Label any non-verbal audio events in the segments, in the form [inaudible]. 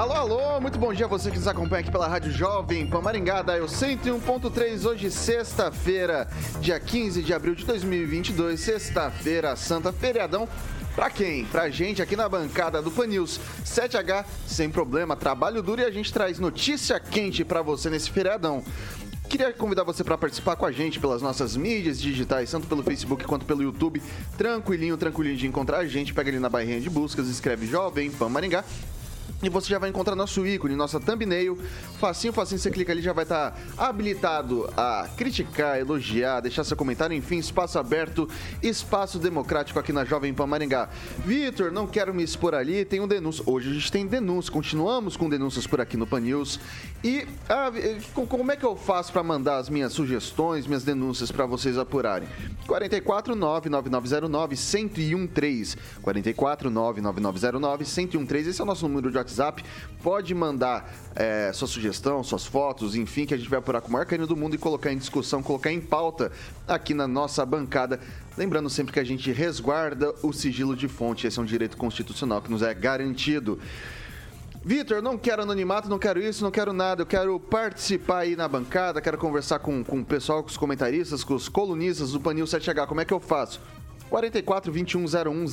Alô, alô, muito bom dia a você que nos acompanha aqui pela Rádio Jovem Pan Maringá, da Eu 101.3, hoje sexta-feira, dia 15 de abril de 2022, sexta-feira, santa feriadão. Pra quem? Pra gente aqui na bancada do Pan News 7H, sem problema, trabalho duro e a gente traz notícia quente pra você nesse feriadão. Queria convidar você para participar com a gente pelas nossas mídias digitais, tanto pelo Facebook quanto pelo YouTube. Tranquilinho, tranquilinho de encontrar a gente. Pega ali na barrinha de buscas, escreve Jovem Pan Maringá e você já vai encontrar nosso ícone, nossa thumbnail. Facinho, facinho, você clica ali, já vai estar tá habilitado a criticar, elogiar, deixar seu comentário. Enfim, espaço aberto, espaço democrático aqui na Jovem Pan Maringá. Vitor, não quero me expor ali, tem um denúncio. Hoje a gente tem denúncia, continuamos com denúncias por aqui no Pan News. E ah, como é que eu faço para mandar as minhas sugestões, minhas denúncias para vocês apurarem? 44 99909 1013. 44 99909 1013. Esse é o nosso número de WhatsApp WhatsApp. Pode mandar é, sua sugestão, suas fotos, enfim, que a gente vai apurar com o maior carinho do mundo e colocar em discussão, colocar em pauta aqui na nossa bancada. Lembrando sempre que a gente resguarda o sigilo de fonte. Esse é um direito constitucional que nos é garantido. Vitor, não quero anonimato, não quero isso, não quero nada. Eu quero participar aí na bancada, quero conversar com, com o pessoal, com os comentaristas, com os colunistas do Panil 7H. Como é que eu faço? 44 2101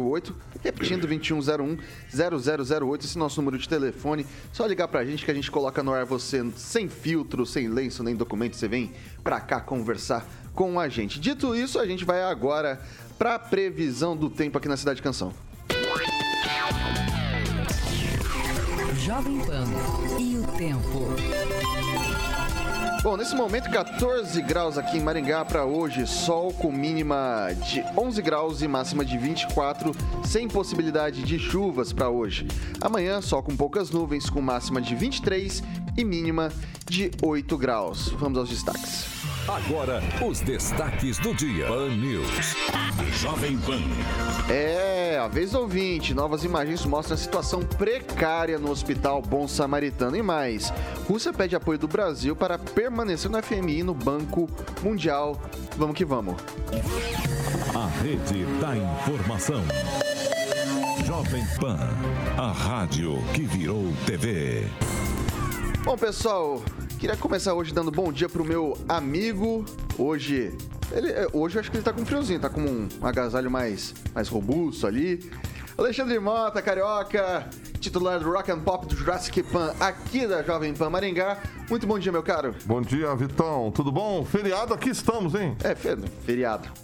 0008. Repetindo, 2101 0008. Esse nosso número de telefone. Só ligar pra gente que a gente coloca no ar você sem filtro, sem lenço, nem documento. Você vem pra cá conversar com a gente. Dito isso, a gente vai agora pra previsão do tempo aqui na Cidade Canção. Jovem Pan e o tempo. Bom, nesse momento 14 graus aqui em Maringá para hoje, sol com mínima de 11 graus e máxima de 24, sem possibilidade de chuvas para hoje. Amanhã, sol com poucas nuvens, com máxima de 23 e mínima de 8 graus. Vamos aos destaques. Agora, os destaques do dia. Pan News. Jovem Pan. É, a vez ouvinte. Novas imagens mostram a situação precária no Hospital Bom Samaritano e mais. Rússia pede apoio do Brasil para permanecer no FMI no Banco Mundial. Vamos que vamos. A rede da informação. Jovem Pan. A rádio que virou TV. Bom, pessoal, Queria começar hoje dando bom dia pro meu amigo. Hoje, ele, é, hoje eu acho que ele tá com friozinho, tá com um, um agasalho mais, mais robusto ali. Alexandre Mota, carioca, titular do Rock and Pop do Jurassic Pan, aqui da Jovem Pan Maringá. Muito bom dia, meu caro. Bom dia, Vitão. Tudo bom? Feriado aqui estamos, hein? É, feriado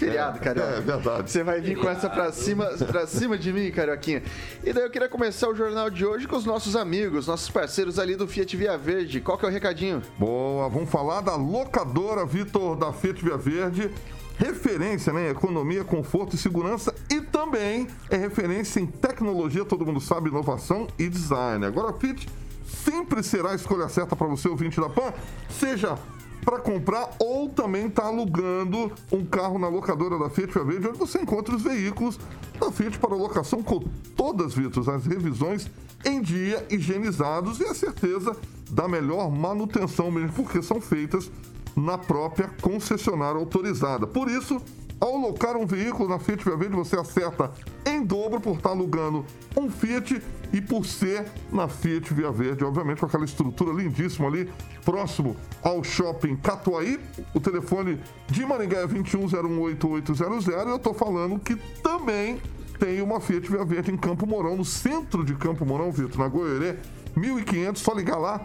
feriado, é, Carioca. É verdade. Você vai vir com essa pra cima, pra cima de mim, Carioquinha. E daí eu queria começar o jornal de hoje com os nossos amigos, nossos parceiros ali do Fiat Via Verde. Qual que é o recadinho? Boa, vamos falar da locadora Vitor da Fiat Via Verde referência né, em economia, conforto e segurança e também é referência em tecnologia, todo mundo sabe, inovação e design. Agora a Fit sempre será a escolha certa para você, ouvinte da PAN, seja para comprar ou também está alugando um carro na locadora da Fiat Via Verde, onde você encontra os veículos da Fiat para locação com todas, Vitor, as revisões em dia, higienizados e a certeza da melhor manutenção mesmo, porque são feitas na própria concessionária autorizada. Por isso, ao alocar um veículo na Fiat Via Verde, você acerta em dobro por estar alugando um Fiat e por ser na Fiat Via Verde, obviamente com aquela estrutura lindíssima ali, próximo ao shopping Catuaí. O telefone de Maringá é 21018800 e eu estou falando que também tem uma Fiat Via Verde em Campo Mourão, no centro de Campo Mourão, Vitor, na Goiânia, 1500, só ligar lá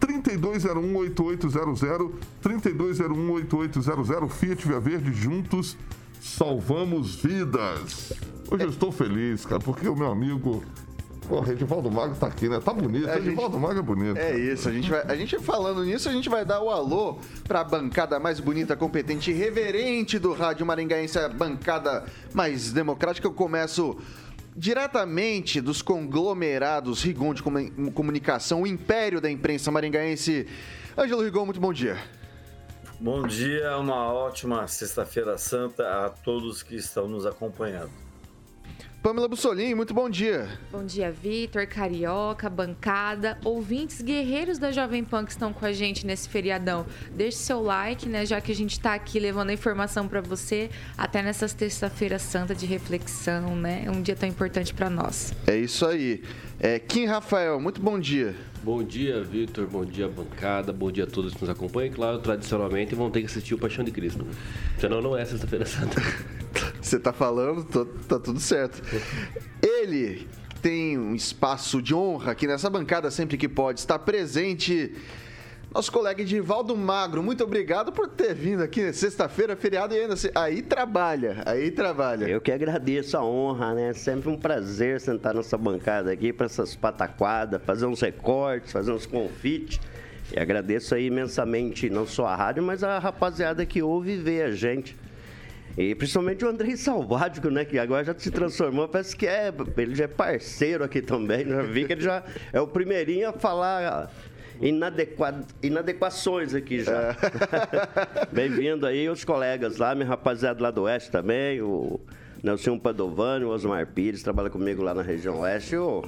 3201-8800, 3201-8800, Fiat Via Verde, juntos salvamos vidas. Hoje eu estou feliz, cara, porque o meu amigo Pô, Edivaldo Mago tá aqui, né? Tá bonito. É, Edivaldo gente... Mago é bonito. É isso. A gente, vai, a gente falando nisso, a gente vai dar o alô pra bancada mais bonita, competente e reverente do Rádio Maringaense, a bancada mais democrática. Eu começo diretamente dos conglomerados Rigon de Comunicação, o império da imprensa maringaense. Ângelo Rigon, muito bom dia. Bom dia, uma ótima sexta-feira santa a todos que estão nos acompanhando. Pamela Bussolini, muito bom dia. Bom dia, Vitor, Carioca, bancada, ouvintes guerreiros da Jovem Pan que estão com a gente nesse feriadão. Deixe seu like, né, já que a gente está aqui levando a informação para você até nessa terça-feira santa de reflexão, né? É um dia tão importante para nós. É isso aí. É, Kim Rafael, muito bom dia. Bom dia, Vitor. Bom dia, bancada. Bom dia a todos que nos acompanham. Claro, tradicionalmente vão ter que assistir o Paixão de Cristo. Senão não é Sexta-feira Santa. [laughs] Você tá falando, tô, tá tudo certo. Ele tem um espaço de honra aqui nessa bancada sempre que pode estar presente nosso colega Edivaldo Magro, muito obrigado por ter vindo aqui sexta-feira, feriado, e ainda aí trabalha, aí trabalha. Eu que agradeço a honra, né? Sempre um prazer sentar nessa bancada aqui para essas pataquadas, fazer uns recortes, fazer uns confites. E agradeço aí imensamente não só a rádio, mas a rapaziada que ouve e vê a gente. E principalmente o Andrei Salvático, né? Que agora já se transformou, parece que é. Ele já é parceiro aqui também. Já vi que ele já é o primeirinho a falar inadequa... inadequações aqui já. É. [laughs] Bem-vindo aí os colegas lá, minha rapaziada lá do Oeste também, o Nelson Padovani, o Osmar Pires, trabalha comigo lá na região Oeste, o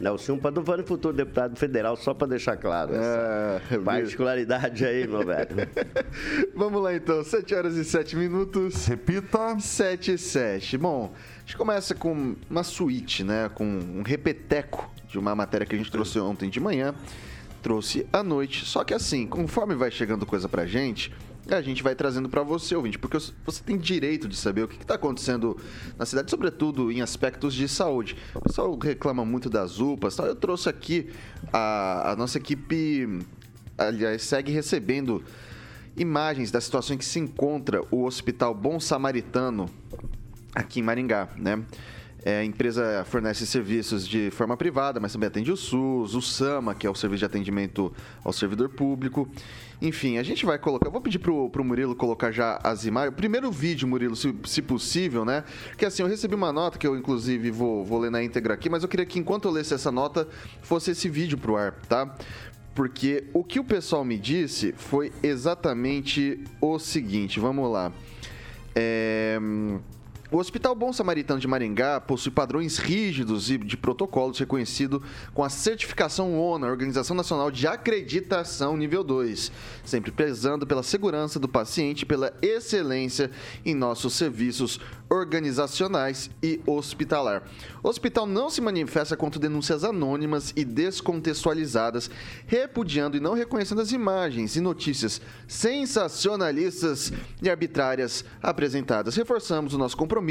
Nelson Padovani, futuro deputado federal, só para deixar claro essa é, particularidade aí, meu velho. [laughs] Vamos lá então, 7 horas e 7 minutos. Repita. 7 e 7. Bom, a gente começa com uma suíte, né? Com um repeteco de uma matéria que a gente trouxe ontem de manhã trouxe à noite. Só que assim, conforme vai chegando coisa pra gente, a gente vai trazendo para você, ouvinte, porque você tem direito de saber o que está acontecendo na cidade, sobretudo em aspectos de saúde. O pessoal reclama muito das UPAs, tal. eu trouxe aqui a, a nossa equipe, aliás, segue recebendo imagens da situação em que se encontra o Hospital Bom Samaritano aqui em Maringá, né? É, a empresa fornece serviços de forma privada, mas também atende o SUS, o SAMA, que é o serviço de atendimento ao servidor público. Enfim, a gente vai colocar. Vou pedir pro, pro Murilo colocar já as imagens. Primeiro vídeo, Murilo, se, se possível, né? Porque assim, eu recebi uma nota que eu, inclusive, vou, vou ler na íntegra aqui, mas eu queria que enquanto eu lesse essa nota, fosse esse vídeo pro ar, tá? Porque o que o pessoal me disse foi exatamente o seguinte. Vamos lá. É. O Hospital Bom Samaritano de Maringá possui padrões rígidos e de protocolos reconhecido com a certificação ONA, Organização Nacional de Acreditação nível 2, sempre prezando pela segurança do paciente e pela excelência em nossos serviços organizacionais e hospitalar. O hospital não se manifesta contra denúncias anônimas e descontextualizadas, repudiando e não reconhecendo as imagens e notícias sensacionalistas e arbitrárias apresentadas. Reforçamos o nosso compromisso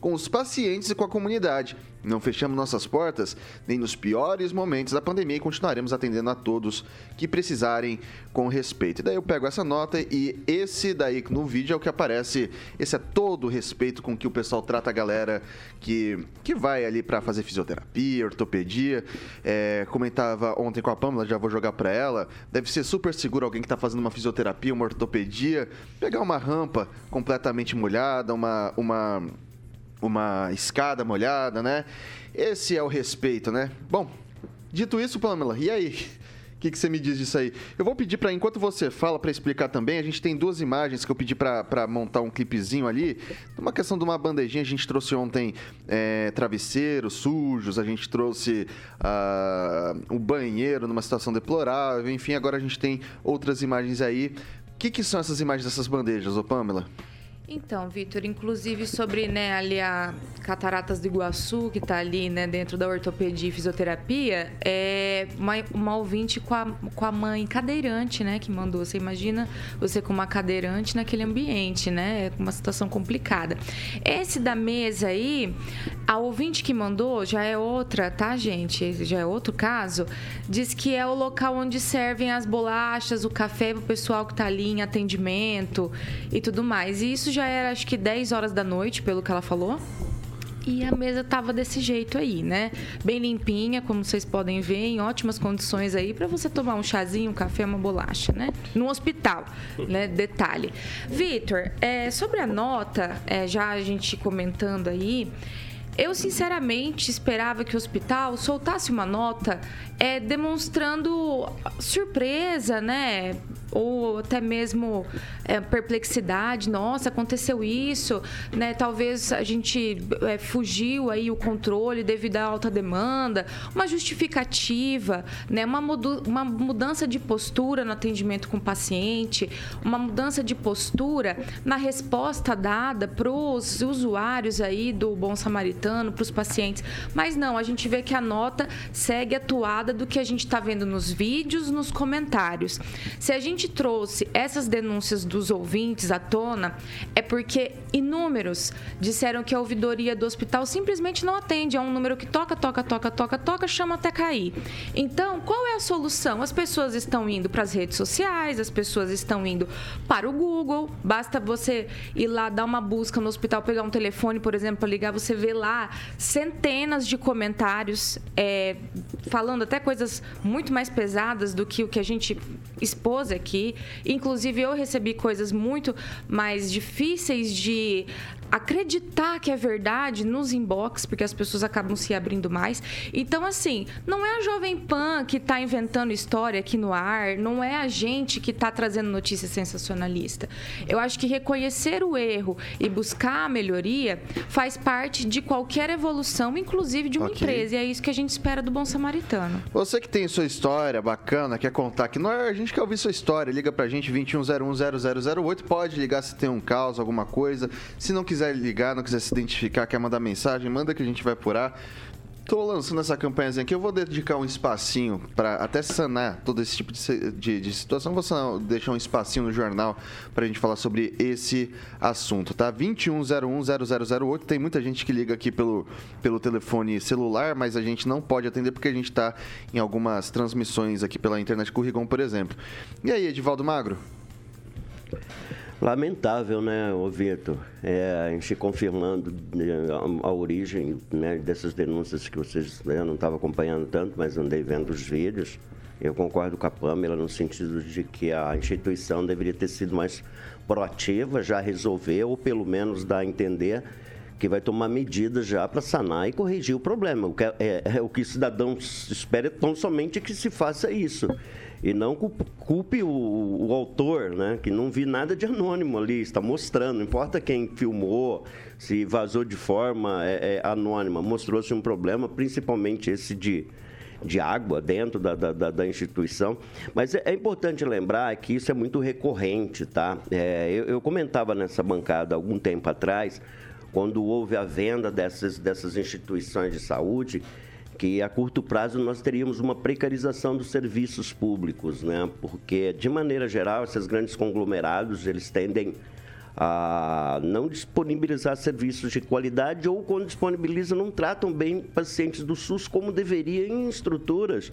com os pacientes e com a comunidade não fechamos nossas portas nem nos piores momentos da pandemia e continuaremos atendendo a todos que precisarem com respeito. E daí eu pego essa nota e esse daí no vídeo é o que aparece. Esse é todo o respeito com que o pessoal trata a galera que, que vai ali para fazer fisioterapia, ortopedia. É, comentava ontem com a Pamela, já vou jogar para ela. Deve ser super seguro alguém que está fazendo uma fisioterapia, uma ortopedia, pegar uma rampa completamente molhada, uma. uma uma escada molhada, né? Esse é o respeito, né? Bom, dito isso, Pamela, e aí? O que, que você me diz disso aí? Eu vou pedir para, enquanto você fala, para explicar também, a gente tem duas imagens que eu pedi para montar um clipezinho ali. Uma questão de uma bandejinha, a gente trouxe ontem é, travesseiros sujos, a gente trouxe uh, um banheiro numa situação deplorável, enfim, agora a gente tem outras imagens aí. O que, que são essas imagens dessas bandejas, ô Pamela? Então, Vitor, inclusive sobre né, ali a Cataratas do Iguaçu, que está ali né, dentro da ortopedia e fisioterapia, é uma, uma ouvinte com a, com a mãe cadeirante, né, que mandou. Você imagina você com uma cadeirante naquele ambiente, né? É uma situação complicada. Esse da mesa aí, a ouvinte que mandou já é outra, tá, gente? Já é outro caso. Diz que é o local onde servem as bolachas, o café para o pessoal que está ali em atendimento e tudo mais. E isso já era acho que 10 horas da noite, pelo que ela falou. E a mesa tava desse jeito aí, né? Bem limpinha, como vocês podem ver, em ótimas condições aí para você tomar um chazinho, um café, uma bolacha, né? No hospital, né? Detalhe. Vitor, é, sobre a nota, é, já a gente comentando aí, Eu, sinceramente, esperava que o hospital soltasse uma nota é, demonstrando surpresa, né? Ou até mesmo é, perplexidade. Nossa, aconteceu isso, né? Talvez a gente é, fugiu aí o controle devido à alta demanda. Uma justificativa, né? Uma, uma mudança de postura no atendimento com o paciente, uma mudança de postura na resposta dada para os usuários aí do Bom Samaritano, para os pacientes. Mas não, a gente vê que a nota segue atuada do que a gente está vendo nos vídeos, nos comentários. Se a gente trouxe essas denúncias dos ouvintes à tona, é porque inúmeros disseram que a ouvidoria do hospital simplesmente não atende. É um número que toca, toca, toca, toca, toca, chama até cair. Então, qual é a solução? As pessoas estão indo para as redes sociais, as pessoas estão indo para o Google. Basta você ir lá dar uma busca no hospital, pegar um telefone, por exemplo, para ligar, você vê lá centenas de comentários é, falando até coisas muito mais pesadas do que o que a gente expôs aqui. Inclusive, eu recebi coisas muito mais difíceis de acreditar que é verdade nos inbox, porque as pessoas acabam se abrindo mais. Então, assim, não é a Jovem Pan que está inventando história aqui no ar, não é a gente que está trazendo notícia sensacionalista. Eu acho que reconhecer o erro e buscar a melhoria faz parte de qualquer evolução, inclusive de uma okay. empresa. E é isso que a gente espera do Bom Samaritano. Você que tem sua história bacana, quer contar aqui, não é, a gente quer ouvir sua história, liga pra gente 21010008, pode ligar se tem um caos, alguma coisa. Se não quiser quiser ligar, não quiser se identificar, quer mandar mensagem, manda que a gente vai apurar. Tô lançando essa campanhazinha aqui, eu vou dedicar um espacinho para até sanar todo esse tipo de, de, de, situação. Vou deixar um espacinho no jornal para a gente falar sobre esse assunto, tá? 21010008. Tem muita gente que liga aqui pelo, pelo telefone celular, mas a gente não pode atender porque a gente está em algumas transmissões aqui pela internet com o Rigon, por exemplo. E aí, Edivaldo Magro? Lamentável, né, Vitor? É, a gente confirmando né, a, a origem né, dessas denúncias que vocês né, não estavam acompanhando tanto, mas andei vendo os vídeos. Eu concordo com a Pamela no sentido de que a instituição deveria ter sido mais proativa, já resolver, ou pelo menos dar a entender que vai tomar medidas já para sanar e corrigir o problema. O que, é, é, o que cidadão espera é tão somente que se faça isso. E não culpe o, o, autor, né? Que não vi nada de anônimo ali, está mostrando, não importa quem filmou, se vazou de forma é, é, anônima, mostrou-se um problema, principalmente esse de, de água dentro da, da, da instituição. Mas é, é, importante lembrar que isso é muito recorrente, tá? É, eu, eu comentava nessa bancada algum tempo atrás, quando houve a venda dessas, dessas instituições de saúde, que a curto prazo nós teríamos uma precarização dos serviços públicos, né? Porque de maneira geral esses grandes conglomerados eles tendem a não disponibilizar serviços de qualidade ou quando disponibilizam não tratam bem pacientes do SUS como deveria em estruturas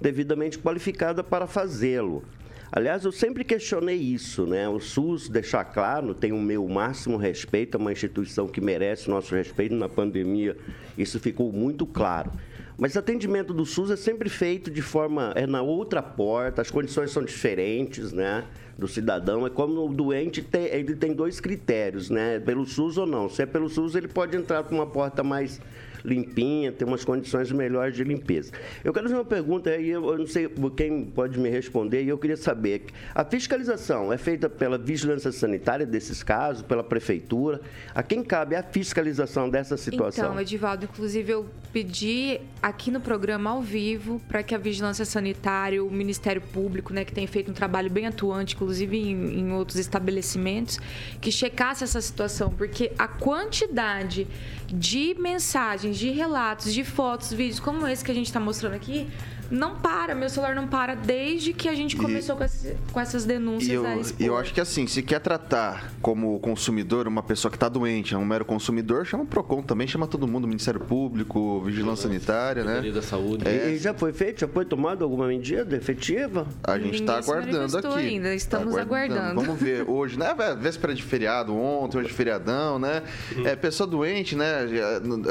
devidamente qualificadas para fazê-lo. Aliás, eu sempre questionei isso, né? O SUS, deixar claro, tem o meu máximo respeito, é uma instituição que merece o nosso respeito na pandemia, isso ficou muito claro. Mas atendimento do SUS é sempre feito de forma. é na outra porta, as condições são diferentes, né? Do cidadão. É como o doente tem, ele tem dois critérios, né? Pelo SUS ou não. Se é pelo SUS, ele pode entrar por uma porta mais limpinha, ter umas condições melhores de limpeza. Eu quero fazer uma pergunta aí, eu não sei quem pode me responder, e eu queria saber: a fiscalização é feita pela vigilância sanitária desses casos, pela prefeitura? A quem cabe a fiscalização dessa situação? Então, Edivaldo, inclusive eu pedi aqui no programa ao vivo para que a vigilância sanitária, o Ministério Público, né, que tem feito um trabalho bem atuante, inclusive em, em outros estabelecimentos, que checasse essa situação, porque a quantidade de mensagens, de relatos, de fotos, vídeos como esse que a gente está mostrando aqui, não para, meu celular não para desde que a gente começou e, com, esse, com, essas denúncias e eu, eu acho que assim, se quer tratar como consumidor uma pessoa que está doente, é um mero consumidor, chama o PROCON também, chama todo mundo, Ministério Público, Vigilância Sanitária, né? da Saúde. É. E, já foi feito, já foi tomada alguma medida efetiva? A gente está aguardando aqui. ainda, estamos tá aguardando. aguardando. Vamos ver [laughs] hoje, né? Véspera de feriado ontem, hoje feriadão, né? Uhum. É, pessoa doente, né?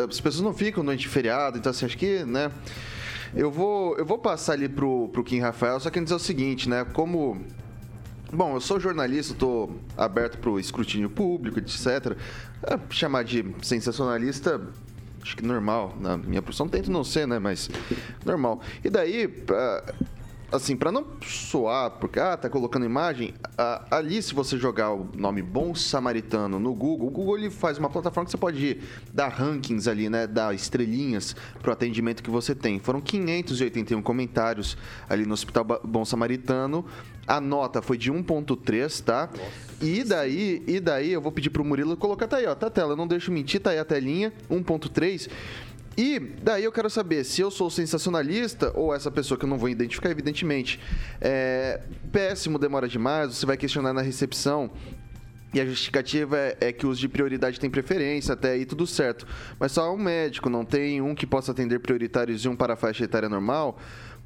As pessoas não ficam doente de feriado, então assim, acho que, né? Eu vou, eu vou passar ali pro, pro Kim Rafael, só quero dizer o seguinte, né? Como Bom, eu sou jornalista, estou aberto para o escrutínio público, etc. É, chamar de sensacionalista acho que normal. Na minha profissão tento não ser, né? Mas normal. E daí, assim, para não soar, porque, ah, tá colocando imagem, ah, ali se você jogar o nome Bom Samaritano no Google, o Google ele faz uma plataforma que você pode dar rankings ali, né, dar estrelinhas pro atendimento que você tem. Foram 581 comentários ali no Hospital Bom Samaritano. A nota foi de 1.3, tá? E daí, e daí eu vou pedir pro Murilo colocar tá aí, ó, tá a tela, eu não deixo mentir, tá aí a telinha, 1.3. E daí eu quero saber se eu sou sensacionalista ou essa pessoa que eu não vou identificar, evidentemente. É, péssimo, demora demais, você vai questionar na recepção. E a justificativa é, é que os de prioridade têm preferência, até aí tudo certo. Mas só um médico, não tem um que possa atender prioritários e um para a faixa etária normal,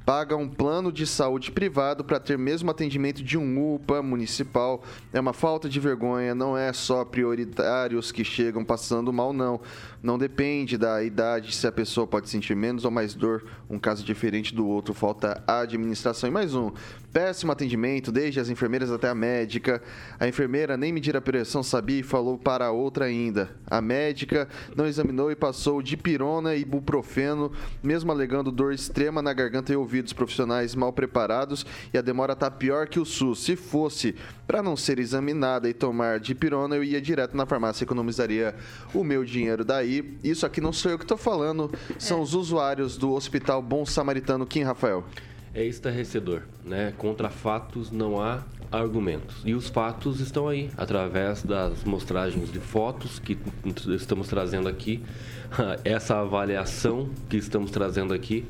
paga um plano de saúde privado para ter mesmo atendimento de um UPA municipal. É uma falta de vergonha, não é só prioritários que chegam passando mal, não. Não depende da idade se a pessoa pode sentir menos ou mais dor, um caso diferente do outro. Falta administração. E mais um, péssimo atendimento, desde as enfermeiras até a médica. A enfermeira nem medir a pressão sabia e falou para a outra ainda. A médica não examinou e passou de pirona e ibuprofeno, mesmo alegando dor extrema na garganta e ouvidos profissionais mal preparados e a demora tá pior que o SUS. Se fosse para não ser examinada e tomar de pirona, eu ia direto na farmácia e economizaria o meu dinheiro. Daí, isso aqui não sou eu que tô falando, são os usuários do Hospital Bom Samaritano Kim Rafael. É estarrecedor, né? Contra fatos não há argumentos. E os fatos estão aí, através das mostragens de fotos que estamos trazendo aqui, [laughs] essa avaliação que estamos trazendo aqui.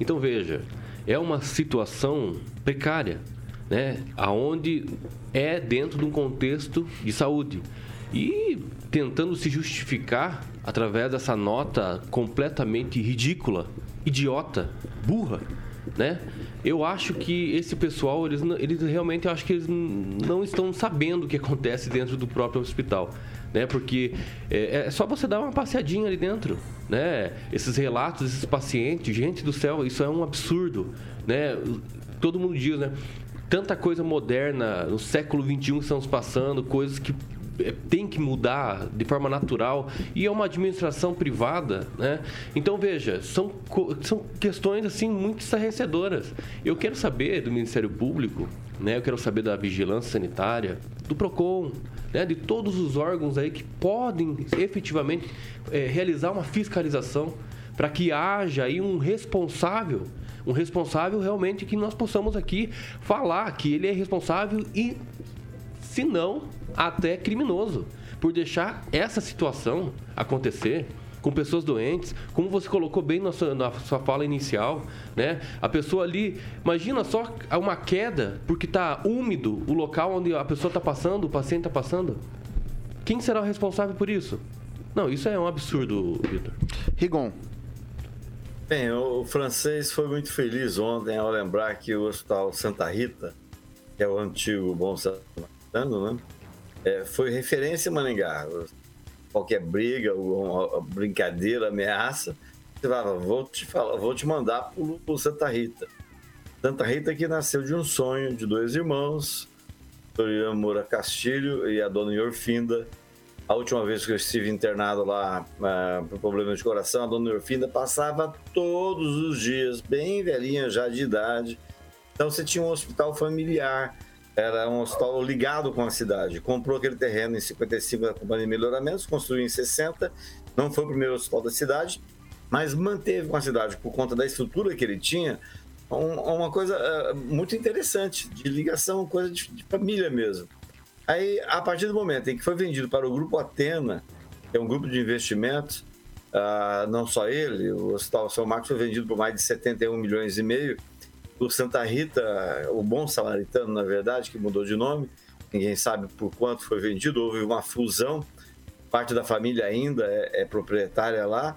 Então veja, é uma situação precária, né? Aonde é dentro de um contexto de saúde. E tentando se justificar através dessa nota completamente ridícula, idiota, burra, né? Eu acho que esse pessoal, eles, eles realmente, eu acho que eles não estão sabendo o que acontece dentro do próprio hospital, né? Porque é, é só você dar uma passeadinha ali dentro, né? Esses relatos, esses pacientes, gente do céu, isso é um absurdo, né? Todo mundo diz, né? Tanta coisa moderna no século XXI estamos passando, coisas que tem que mudar de forma natural e é uma administração privada, né? Então veja, são, são questões assim muito estarrecedoras. Eu quero saber do Ministério Público, né? Eu quero saber da vigilância sanitária, do Procon, né? De todos os órgãos aí que podem efetivamente é, realizar uma fiscalização para que haja aí um responsável um responsável realmente que nós possamos aqui falar que ele é responsável e se não, até criminoso, por deixar essa situação acontecer com pessoas doentes, como você colocou bem na sua, na sua fala inicial, né? A pessoa ali, imagina só uma queda porque está úmido o local onde a pessoa está passando, o paciente está passando. Quem será o responsável por isso? Não, isso é um absurdo, Vitor. Rigon, Bem, o francês foi muito feliz ontem ao lembrar que o Hospital Santa Rita, que é o antigo Bom Samaritano, né? É, foi referência em Maringá. Qualquer briga, brincadeira, ameaça, você falava, vou te, falar, vou te mandar pro Santa Rita. Santa Rita que nasceu de um sonho de dois irmãos, Dorian Moura Castilho e a dona Yorfinda. A última vez que eu estive internado lá ah, por problema de coração, a dona Yorfinda passava todos os dias, bem velhinha já de idade. Então você tinha um hospital familiar, era um hospital ligado com a cidade. Comprou aquele terreno em 55 da Companhia de Melhoramentos, construiu em 60. Não foi o primeiro hospital da cidade, mas manteve com a cidade, por conta da estrutura que ele tinha, um- uma coisa ah, muito interessante, de ligação, coisa de, de família mesmo. Aí, a partir do momento em que foi vendido para o Grupo Atena, que é um grupo de investimentos, ah, não só ele, o Hospital São Marcos foi vendido por mais de 71 milhões e meio. O Santa Rita, o Bom Samaritano, na verdade, que mudou de nome, ninguém sabe por quanto foi vendido, houve uma fusão, parte da família ainda é, é proprietária lá,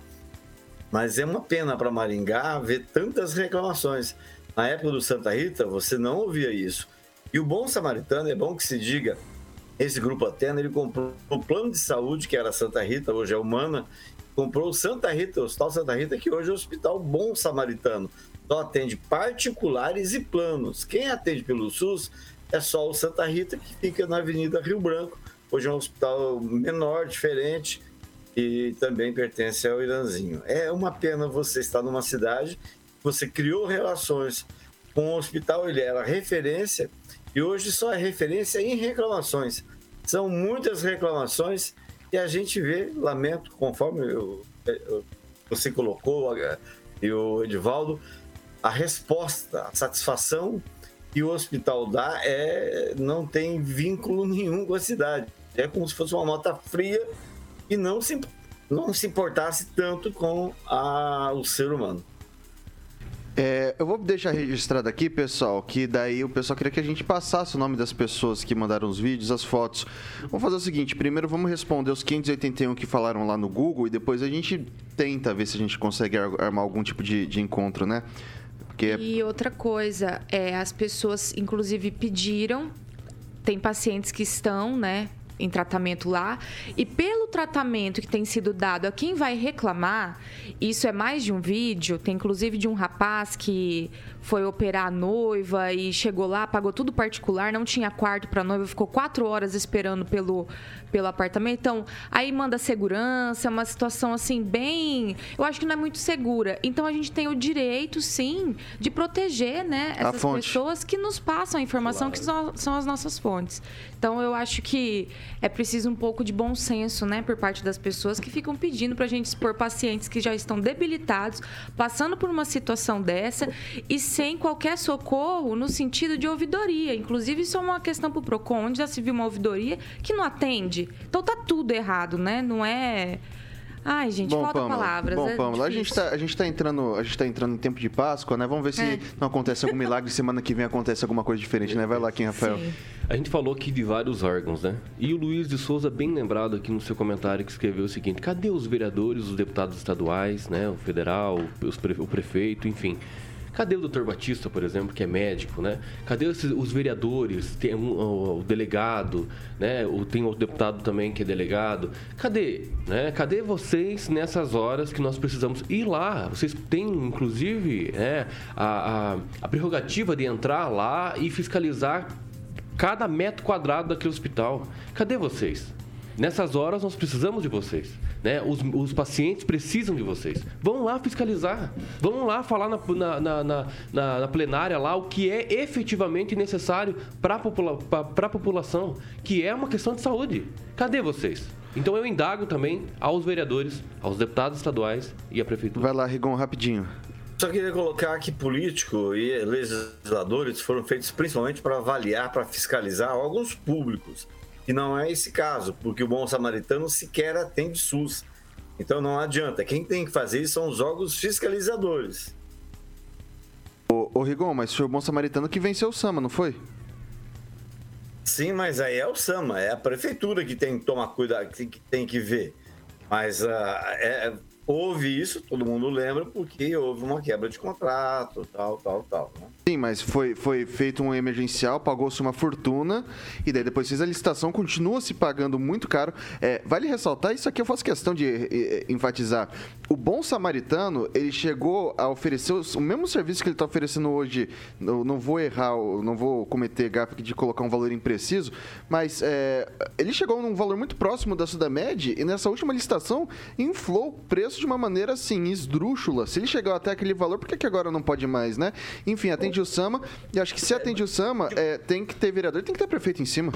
mas é uma pena para Maringá ver tantas reclamações. Na época do Santa Rita, você não ouvia isso. E o Bom Samaritano, é bom que se diga, esse grupo Atena, ele comprou o plano de saúde, que era Santa Rita, hoje é Humana, comprou o Santa Rita, o Hospital Santa Rita, que hoje é o Hospital Bom Samaritano. Só atende particulares e planos. Quem atende pelo SUS é só o Santa Rita, que fica na Avenida Rio Branco. Hoje é um hospital menor, diferente, e também pertence ao Iranzinho. É uma pena você estar numa cidade, você criou relações com o hospital, ele era referência e hoje só é referência em reclamações. São muitas reclamações e a gente vê, lamento, conforme eu, eu, você colocou e o Edivaldo, a resposta, a satisfação que o hospital dá é não tem vínculo nenhum com a cidade. É como se fosse uma nota fria e não se, não se importasse tanto com a, o ser humano. É, eu vou deixar registrado aqui, pessoal, que daí o pessoal queria que a gente passasse o nome das pessoas que mandaram os vídeos, as fotos. Vamos fazer o seguinte: primeiro vamos responder os 581 que falaram lá no Google e depois a gente tenta ver se a gente consegue armar algum tipo de, de encontro, né? Porque... É e outra coisa, é, as pessoas, inclusive, pediram. Tem pacientes que estão, né, em tratamento lá. E pelo tratamento que tem sido dado a quem vai reclamar, isso é mais de um vídeo, tem inclusive de um rapaz que foi operar a noiva e chegou lá, pagou tudo particular, não tinha quarto para noiva, ficou quatro horas esperando pelo, pelo apartamento. Então, aí manda segurança, é uma situação assim bem. Eu acho que não é muito segura. Então a gente tem o direito, sim, de proteger né, essas pessoas que nos passam a informação claro. que são as nossas fontes. Então eu acho que é preciso um pouco de bom senso, né, por parte das pessoas que ficam pedindo para a gente expor pacientes que já estão debilitados, passando por uma situação dessa e sem qualquer socorro no sentido de ouvidoria. Inclusive, isso é uma questão para o PROCON, onde já se viu uma ouvidoria que não atende. Então tá tudo errado, né? Não é Ai, gente, Bom, falta Pamela, palavras. Bom, é Pamela, a gente, tá, a, gente tá entrando, a gente tá entrando em tempo de Páscoa, né? Vamos ver se é. não acontece algum milagre semana que vem acontece alguma coisa diferente, né? Vai lá, Kim Rafael. Sim. A gente falou aqui de vários órgãos, né? E o Luiz de Souza, bem lembrado aqui no seu comentário, que escreveu o seguinte: cadê os vereadores, os deputados estaduais, né? O federal, o prefeito, enfim. Cadê o doutor Batista, por exemplo, que é médico, né? Cadê os, vereadores? Tem um, o, delegado, né? O, tem outro deputado também que é delegado. Cadê? Né? Cadê vocês nessas horas que nós precisamos ir lá? Vocês têm, inclusive, né, a, a, a prerrogativa de entrar lá e fiscalizar cada metro quadrado daquele hospital. Cadê vocês? Nessas horas nós precisamos de vocês. Né? Os, os pacientes precisam de vocês. Vão lá fiscalizar. Vão lá falar na, na, na, na, na plenária lá o que é efetivamente necessário para a popula população, que é uma questão de saúde. Cadê vocês? Então eu indago também aos vereadores, aos deputados estaduais e à prefeitura. Vai lá, Rigon, rapidinho. Só queria colocar que político e legisladores foram feitos principalmente para avaliar, para fiscalizar órgãos públicos que não é esse caso, porque o bom samaritano sequer atende SUS. Então não adianta. Quem tem que fazer isso são os órgãos fiscalizadores. Ô, ô Rigon, mas foi o bom samaritano que venceu o Sama, não foi? Sim, mas aí é o Sama, é a prefeitura que tem que tomar cuidado, que tem que ver. Mas uh, é, houve isso, todo mundo lembra, porque houve uma quebra de contrato, tal, tal, tal. Né? Sim, mas foi, foi feito um emergencial, pagou-se uma fortuna, e daí depois fez a licitação, continua se pagando muito caro. É, vale ressaltar, isso aqui eu faço questão de é, é, enfatizar. O bom samaritano, ele chegou a oferecer o mesmo serviço que ele está oferecendo hoje. Eu não vou errar, não vou cometer gafe de colocar um valor impreciso, mas é, ele chegou num valor muito próximo da Sudamed, e nessa última licitação inflou o preço de uma maneira assim, esdrúxula. Se ele chegou até aquele valor, por que, que agora não pode mais, né? Enfim, atende o Sama. E acho que se atende o Sama, é, tem que ter vereador tem que ter prefeito em cima.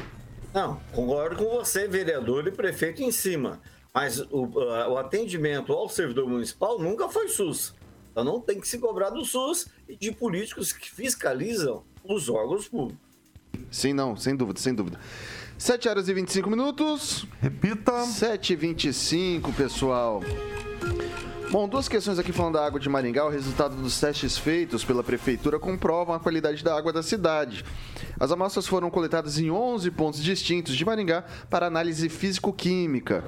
Não, concordo com você, vereador e prefeito em cima. Mas o, o atendimento ao servidor municipal nunca foi SUS. Então não tem que se cobrar do SUS e de políticos que fiscalizam os órgãos públicos. Sim, não, sem dúvida, sem dúvida. 7 horas e 25 minutos. Repita. 7 e 25 pessoal. Bom, duas questões aqui falando da água de Maringá. O resultado dos testes feitos pela prefeitura comprovam a qualidade da água da cidade. As amostras foram coletadas em 11 pontos distintos de Maringá para análise físico-química.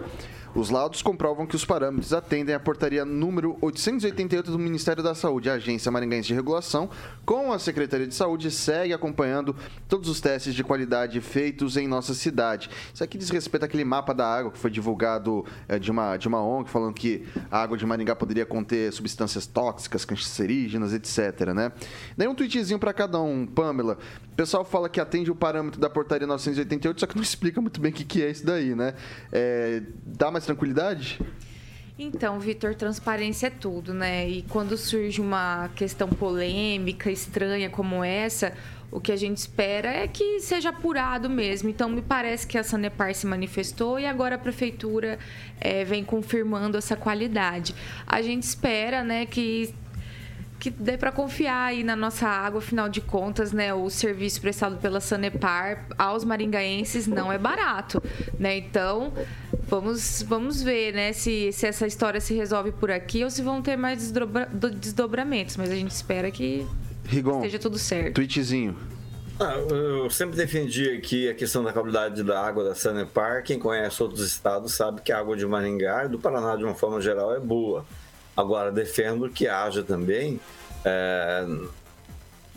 Os laudos comprovam que os parâmetros atendem à portaria número 888 do Ministério da Saúde. A Agência Maringaense de Regulação, com a Secretaria de Saúde, segue acompanhando todos os testes de qualidade feitos em nossa cidade. Isso aqui diz respeito àquele mapa da água que foi divulgado é, de, uma, de uma ONG, falando que a água de Maringá poderia conter substâncias tóxicas, cancerígenas, etc. Né? Daí um tweetzinho para cada um, Pamela. O pessoal fala que atende o parâmetro da portaria 988, só que não [laughs] explica muito bem o que, é isso daí, né? É, dá mais tranquilidade? Então, Vitor, transparência é tudo, né? E quando surge uma questão polêmica, estranha como essa, o que a gente espera é que seja apurado mesmo. Então, me parece que a Sanepar se manifestou e agora a prefeitura é, vem confirmando essa qualidade. A gente espera, né, que que dê para confiar aí na nossa água, afinal de contas, né, o serviço prestado pela Sanepar aos maringaenses não é barato, né? Então, vamos vamos ver, né, se, se essa história se resolve por aqui ou se vão ter mais desdobra, desdobramentos, mas a gente espera que Rigon, esteja tudo certo. Tweetzinho. Ah, eu sempre defendi aqui a questão da qualidade da água da Sanepar. Quem conhece outros estados sabe que a água de Maringá, do Paraná de uma forma geral, é boa. Agora, defendo que haja também é,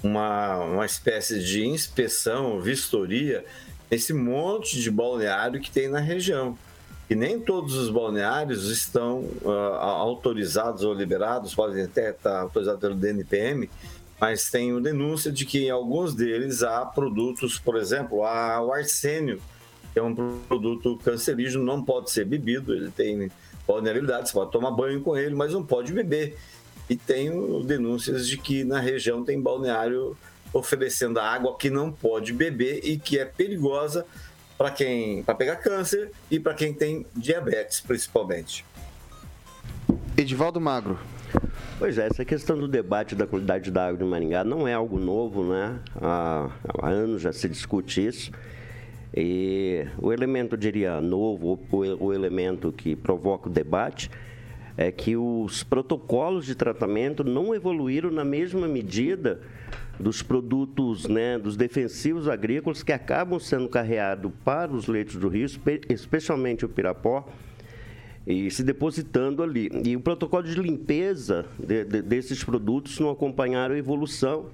uma, uma espécie de inspeção, vistoria, nesse monte de balneário que tem na região. E nem todos os balneários estão uh, autorizados ou liberados, podem até estar autorizados pelo DNPM, mas tem denúncia de que em alguns deles há produtos, por exemplo, há o arsênio, que é um produto cancerígeno, não pode ser bebido, ele tem vulnerabilidade, você pode tomar banho com ele, mas não pode beber. E tenho denúncias de que na região tem balneário oferecendo água que não pode beber e que é perigosa para quem para pegar câncer e para quem tem diabetes, principalmente. Edivaldo Magro. Pois é, essa questão do debate da qualidade da água de Maringá não é algo novo, né? Há, há anos já se discute isso. E o elemento, eu diria, novo, o, o elemento que provoca o debate, é que os protocolos de tratamento não evoluíram na mesma medida dos produtos, né, dos defensivos agrícolas que acabam sendo carreados para os leitos do rio, especialmente o pirapó, e se depositando ali. E o protocolo de limpeza de, de, desses produtos não acompanharam a evolução.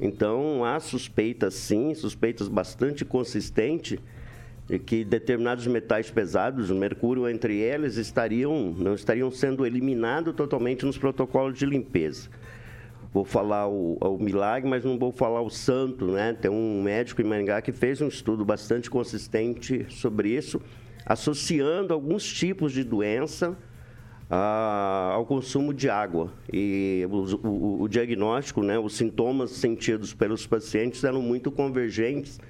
Então, há suspeitas, sim, suspeitas bastante consistentes, de que determinados metais pesados, o mercúrio entre eles, estariam, não estariam sendo eliminados totalmente nos protocolos de limpeza. Vou falar o, o, milagre, mas não vou falar o santo, né? Tem um médico em Maringá que fez um estudo bastante consistente sobre isso, associando alguns tipos de doença ao consumo de água. E o, o, o, diagnóstico, né, os sintomas sentidos pelos pacientes eram muito convergentes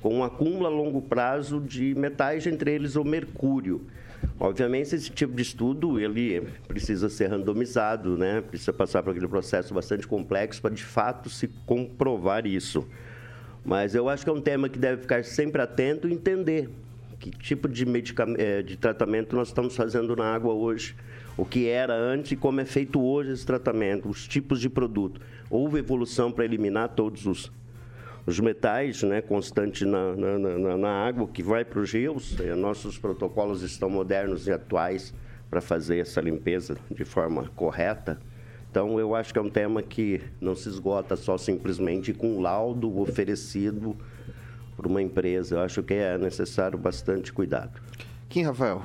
com um acúmulo a longo prazo de metais, entre eles o mercúrio. Obviamente, esse tipo de estudo ele precisa ser randomizado, né? precisa passar por aquele processo bastante complexo para, de fato, se comprovar isso. Mas eu acho que é um tema que deve ficar sempre atento e entender que tipo de, eh, de tratamento nós estamos fazendo na água hoje o que era antes e como é feito hoje esse tratamento, os tipos de produto. Houve evolução para eliminar todos os, os metais né, constantes na, na, na, na água que vai para os rios. E nossos protocolos estão modernos e atuais para fazer essa limpeza de forma correta. Então, eu acho que é um tema que não se esgota só simplesmente com laudo oferecido por uma empresa. Eu acho que é necessário bastante cuidado. Quem, Rafael?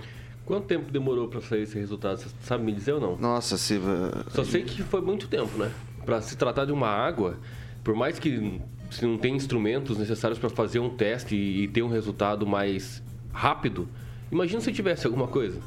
Quanto tempo demorou para sair esse resultado? Você sabe me dizer ou não? Nossa, se... Só sei que foi muito tempo, né? Para se tratar de uma água, por mais que se não tem instrumentos necessários para fazer um teste e, e, ter um resultado mais rápido, imagina se tivesse alguma coisa,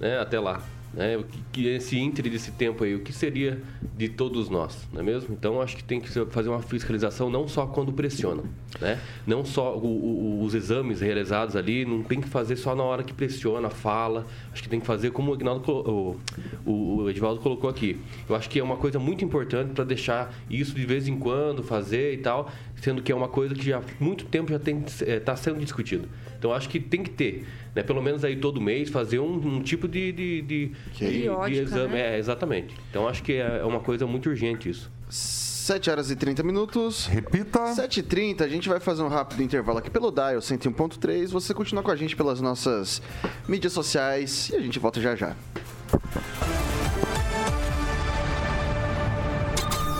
né? Até lá. Né? O que, que esse ínter desse tempo aí, o que seria de todos nós, não é mesmo? Então acho que tem que fazer uma fiscalização não só quando pressiona, né? Não só o, o, os exames realizados ali, não tem que fazer só na hora que pressiona, fala. Acho que tem que fazer como o, Ignaldo, o, colocou aqui. Eu acho que é uma coisa muito importante para deixar isso de vez em quando fazer e tal, sendo que é uma coisa que já há muito tempo já está é, tá sendo discutido. Então acho que tem que ter, né? Pelo menos aí todo mês fazer um, um tipo de, de, de, de, de exame. Né? É, exatamente. Então acho que é uma coisa muito urgente isso. 7 horas e 30 minutos. Repita. 7h30, a gente vai fazer um rápido intervalo aqui pelo Dial 101.3. Você continua com a gente pelas nossas mídias sociais e a gente volta já já.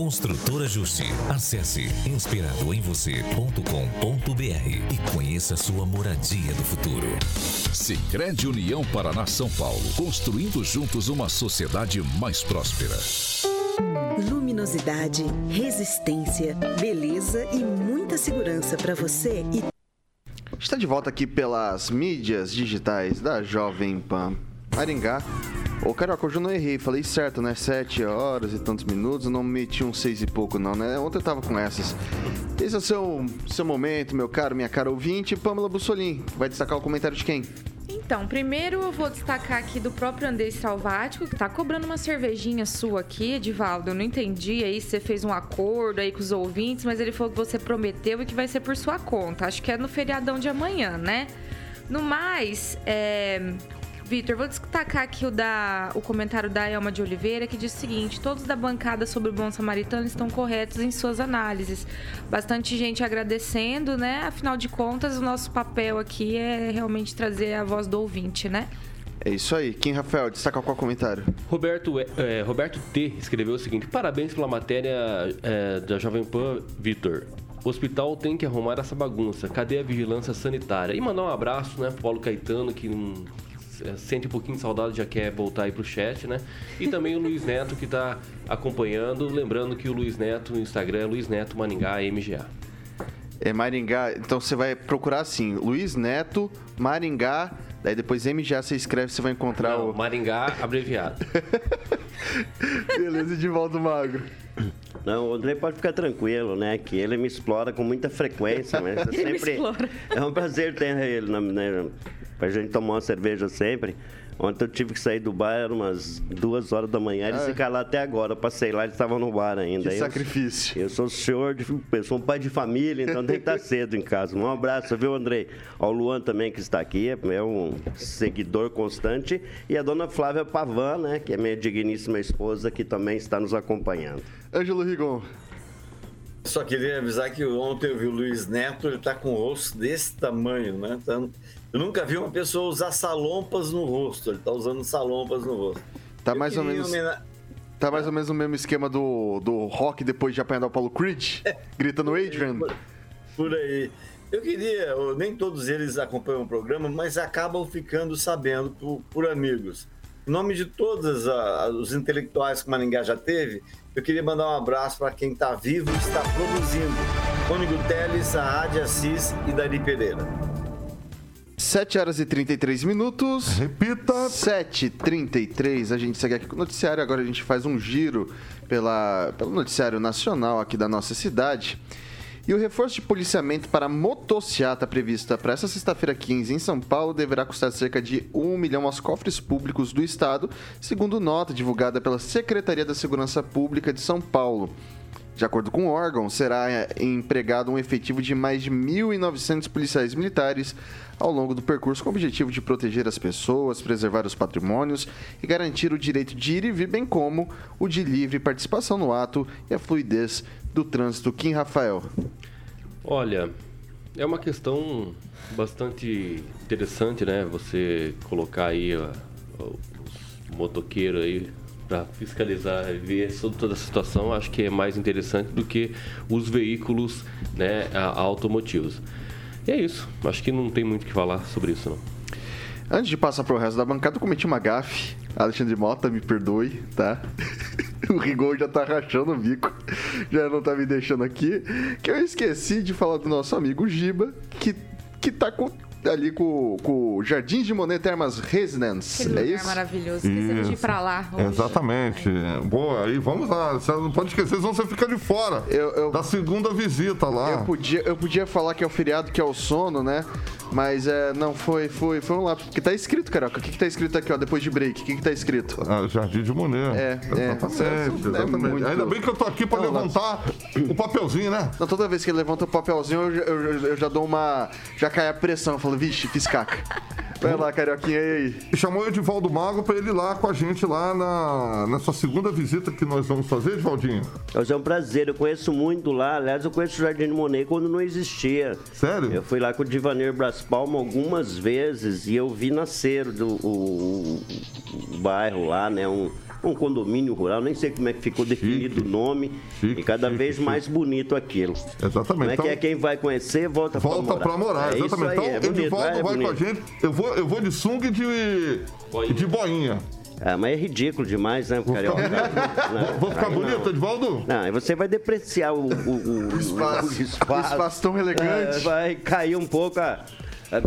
Construtora Justi. Acesse inspiradoemvocê.com.br e conheça sua moradia do futuro. Sicredi União Paraná São Paulo, construindo juntos uma sociedade mais próspera. Luminosidade, resistência, beleza e muita segurança para você e Está de volta aqui pelas mídias digitais da Jovem Pan Maringá. Ô, Carioca, hoje eu não errei. Falei certo, né? Sete horas e tantos minutos. Não meti um seis e pouco, não, né? Ontem eu tava com essas. Esse é o seu, seu momento, meu caro, minha cara ouvinte. Pamela Bussolim, vai destacar o comentário de quem? Então, primeiro eu vou destacar aqui do próprio André Salvático, que tá cobrando uma cervejinha sua aqui, Edivaldo. Eu não entendi aí se você fez um acordo aí com os ouvintes, mas ele falou que você prometeu e que vai ser por sua conta. Acho que é no feriadão de amanhã, né? No mais, é, Vitor, vou destacar aqui o, da, o comentário da Elma de Oliveira, que diz o seguinte: todos da bancada sobre o Bom Samaritano estão corretos em suas análises. Bastante gente agradecendo, né? Afinal de contas, o nosso papel aqui é realmente trazer a voz do ouvinte, né? É isso aí. Kim Rafael, destaca qual comentário? Roberto, é, Roberto T. escreveu o seguinte: parabéns pela matéria é, da Jovem Pan, Vitor. O hospital tem que arrumar essa bagunça. Cadê a vigilância sanitária? E mandar um abraço, né, Paulo Caetano, que não é, sente um pouquinho de saudade, já quer voltar aí pro chat, né? E também o Luiz Neto que está acompanhando. Lembrando que o Luiz Neto no Instagram é Luiz Neto Maningá MGA. É Maringá, então você vai procurar assim, Luiz Neto, Maringá, daí depois MGA você escreve, você vai encontrar Não, o. Maringá abreviado. [laughs] Beleza, Edivaldo Magro. Não, o André pode ficar tranquilo, né? Que ele me explora com muita frequência, mas é [laughs] sempre explora. é um prazer ter ele, na- né? Pra gente tomar uma cerveja sempre. Ontem eu tive que sair do bar, eram umas duas horas da manhã, eles Ah, é? ficaram lá até agora. Eu passei lá, eles estavam no bar ainda. Que Eu- sacrifício. Eu sou senhor, de, eu sou um pai de família, então tem que estar [laughs] cedo em casa. Um abraço, viu, Andrei? Ao Luan também que está aqui, é um seguidor constante. E a dona Flávia Pavan, né, que é minha digníssima esposa, que também está nos acompanhando. Ângelo Rigon. Só queria avisar que ontem eu vi o Luiz Neto, ele tá com o rosto desse tamanho, né? Tá- Eu nunca vi uma pessoa usar salompas no rosto. Ele tá usando salompas no rosto. Tá Eu mais ou menos. homena- Tá mais ou menos o mesmo esquema do, do rock depois de apanhar o Paulo Creed, [laughs] gritando Adrian. Por aí. Eu queria, nem todos eles acompanham o programa, mas acabam ficando sabendo por, por amigos. Em nome de todos a- os intelectuais que o Maringá já teve, eu queria mandar um abraço para quem está vivo e está produzindo. Cônigo Teles, Saad Assis e Dari Pereira. 7 horas e 33 minutos. Repita. 7h33, a gente segue aqui com o noticiário. Agora a gente faz um giro pela, pelo noticiário nacional aqui da nossa cidade. E o reforço de policiamento para motociata prevista para essa sexta-feira 15 em São Paulo deverá custar cerca de 1 milhão aos cofres públicos do estado, segundo nota divulgada pela Secretaria da Segurança Pública de São Paulo. De acordo com o órgão, será é, empregado um efetivo de mais de 1.900 policiais militares ao longo do percurso com o objetivo de proteger as pessoas, preservar os patrimônios e garantir o direito de ir e vir, bem como o de livre participação no ato e a fluidez do trânsito. Kim Rafael. Olha, é uma questão bastante interessante, né? Você colocar aí ó, os motoqueiros aí para fiscalizar e ver sobre toda a situação, acho que é mais interessante do que os veículos né, automotivos. E é isso, acho que não tem muito o que falar sobre isso não. Antes de passar para o resto da bancada, eu cometi uma gafe. Alexandre Mota, me perdoe, tá? [laughs] O Rigor já tá rachando o bico, já não tá me deixando aqui. Que eu esqueci de falar do nosso amigo Giba, que, que tá com, ali com, com o Jardins de Monet Termas Residence. Aquele é lugar isso? maravilhoso. Esquecemos de ir pra lá. hoje. Exatamente. Boa, aí vamos lá. Você não pode esquecer, senão você fica de fora Eu- eu- da segunda visita lá. Eu podia, eu podia falar que é o feriado, que é o sono, né? Mas é, não, foi, foi, foi um lápis. Porque tá escrito, Caroca. O que, que tá escrito aqui, ó, depois de break? O que, que tá escrito? Ah, Jardim de Monet. É, é. Exatamente, É exatamente. muito- Ainda bem que eu tô aqui pra Não, levantar o papelzinho, né? Então, toda vez que ele levanta o papelzinho, eu, já- eu- eu já dou uma. Já cai a pressão. Eu falo, vixe, fiz caca. Vai lá, Carioquinha, e aí? E chamou o Edivaldo Mago pra ele ir lá com a gente lá na, nessa segunda visita que nós vamos fazer, Edivaldinho. Mas é um prazer, eu conheço muito lá. Aliás, eu conheço o Jardim de Monet quando não existia. Sério? Eu fui lá com o Divanir Bras Palma algumas vezes e eu vi nascer do, o, o- o bairro lá, né? Um, um condomínio rural, nem sei como é que ficou definido o nome, Chique, e cada chique, vez chique. mais bonito aquilo. Exatamente. Como é Então- que é quem vai conhecer, volta, Volta pra pra morar, É isso exatamente. aí, é então, bonito, Edivaldo é vai com a gente. Eu vou, eu vou de sunga e de, Boinha. de boinha. Ah, mas é ridículo demais, né, Vou Carioca? ficar, Não, vou ficar bonito, não. Não. Não, aí você vai depreciar o, o, o, o espaço. o espaço. O espaço tão elegante. É, vai cair um pouco a.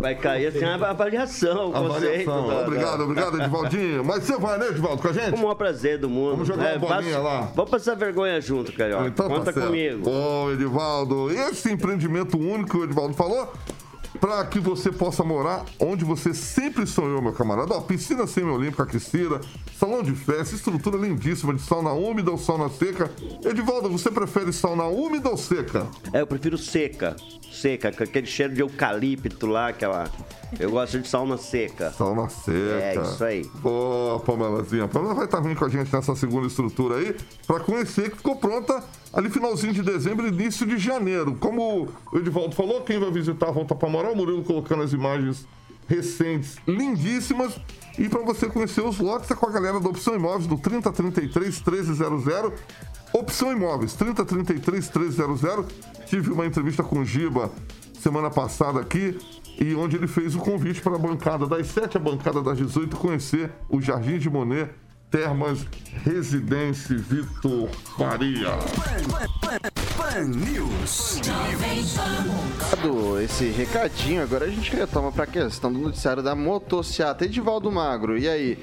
Vai cair assim a avaliação, o conceito. Avaliação. da- Obrigado, obrigado, Edivaldinho. Mas você vai, né, Edivaldo, com a gente? O maior prazer do mundo. Vamos jogar uma bolinha lá. Vamos passar vergonha junto, Carioca. Então tá Conta comigo. Bom, Edivaldo, esse empreendimento único que o Edivaldo falou, para que você possa morar onde você sempre sonhou, meu camarada. Ó, piscina semiolímpica aquecida, salão de festa, estrutura lindíssima de sauna úmida ou sauna seca. Edivaldo, você prefere sauna úmida ou seca? É, eu prefiro seca. Seca, com aquele cheiro de eucalipto lá, aquela. Eu gosto de sauna seca. Sauna seca. É, isso aí. Boa, Pamelazinha. A Pamela vai estar vindo com a gente nessa segunda estrutura aí, para conhecer que ficou pronta ali finalzinho de dezembro, início de janeiro. Como o Edivaldo falou, quem vai visitar volta para o Murilo colocando as imagens recentes, lindíssimas. E para você conhecer os lotes, é com a galera da Opção Imóveis do 3033 1300. Opção Imóveis, 3033 1300. Tive uma entrevista com o Giba semana passada aqui, e onde ele fez o convite para a bancada das 7 à bancada das 18 conhecer o Jardim de Monet, Termas Residência Vitor Faria. Pan News. Dado esse recadinho, agora a gente retoma para a questão do noticiário da motociata. Edivaldo Magro, e aí?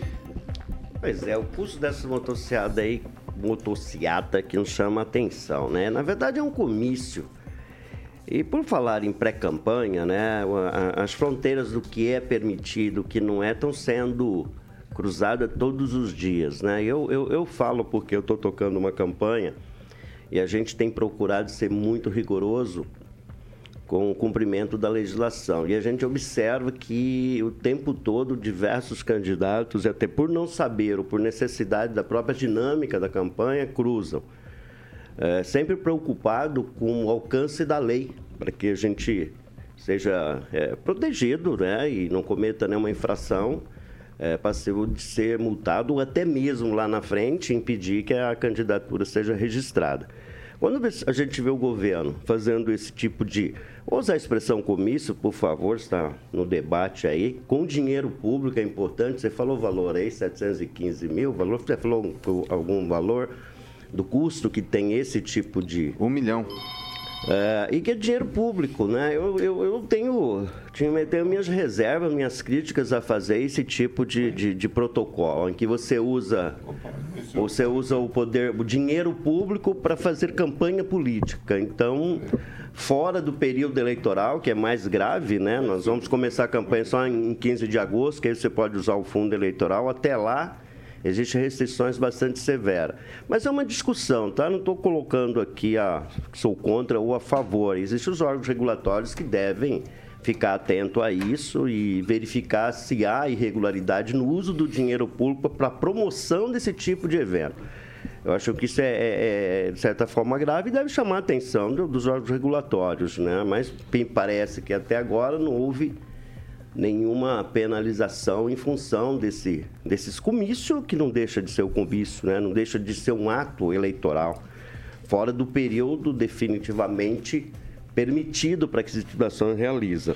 Pois é, o custo dessa motociata aí, motociata que nos chama a atenção, né? Na verdade é um comício. E por falar em pré-campanha, né, as fronteiras do que é permitido, o que não é, estão sendo cruzadas todos os dias, né? Eu, eu, eu falo porque eu estou tocando uma campanha e a gente tem procurado ser muito rigoroso com o cumprimento da legislação. E a gente observa que o tempo todo diversos candidatos, até por não saber ou por necessidade da própria dinâmica da campanha, cruzam. É, sempre preocupado com o alcance da lei, para que a gente seja é, protegido né, e não cometa nenhuma infração é, passível de ser multado ou até mesmo lá na frente impedir que a candidatura seja registrada. Quando a gente vê o governo fazendo esse tipo de. Vou usar a expressão comício, por favor, está no debate aí. Com dinheiro público é importante. Você falou o valor aí, 715 mil. Valor, você falou um- algum valor do custo que tem esse tipo de. Um milhão. É, e que é dinheiro público, né? Eu, eu, eu tenho, tenho minhas reservas, minhas críticas a fazer esse tipo de, de, de protocolo, em que você usa, você usa o poder, o dinheiro público para fazer campanha política. Então, fora do período eleitoral, que é mais grave, né? Nós vamos começar a campanha só em 15 de agosto, que aí você pode usar o fundo eleitoral. Até lá, Existem restrições bastante severas. Mas é uma discussão, tá? Não estou colocando aqui a sou contra ou a favor. Existem os órgãos regulatórios que devem ficar atento a isso e verificar se há irregularidade no uso do dinheiro público para promoção desse tipo de evento. Eu acho que isso é, é- é, de certa forma, grave e deve chamar a atenção do- dos órgãos regulatórios, né? Mas parece que até agora não houve nenhuma penalização em função desse, desses comícios, que não deixa de ser o comício, né? não deixa de ser um ato eleitoral, fora do período definitivamente permitido para que essa situação realiza,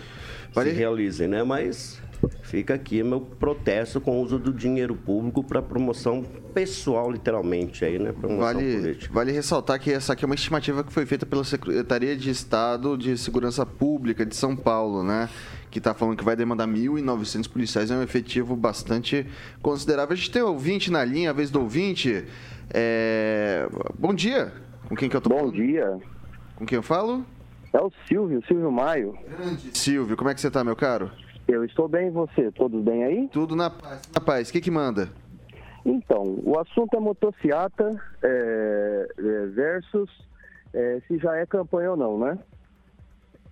se realizem. Né? Mas fica aqui meu protesto com o uso do dinheiro público para promoção pessoal, literalmente, aí, né? promoção Vale, política. vale ressaltar que essa aqui é uma estimativa que foi feita pela Secretaria de Estado de Segurança Pública de São Paulo, né? Que está falando que vai demandar 1.900 policiais, é um efetivo bastante considerável. A gente tem ouvinte na linha, a vez do ouvinte. É, Bom dia. Com quem que eu tô Bom falando? dia. Com quem eu falo? É o Silvio, Silvio Maio. Silvio, como é que você tá, meu caro? Eu estou bem e você? Todos bem aí? Tudo na paz. Na paz. O que que manda? Então, o assunto é motociata é, é, versus é, se já é campanha ou não, né?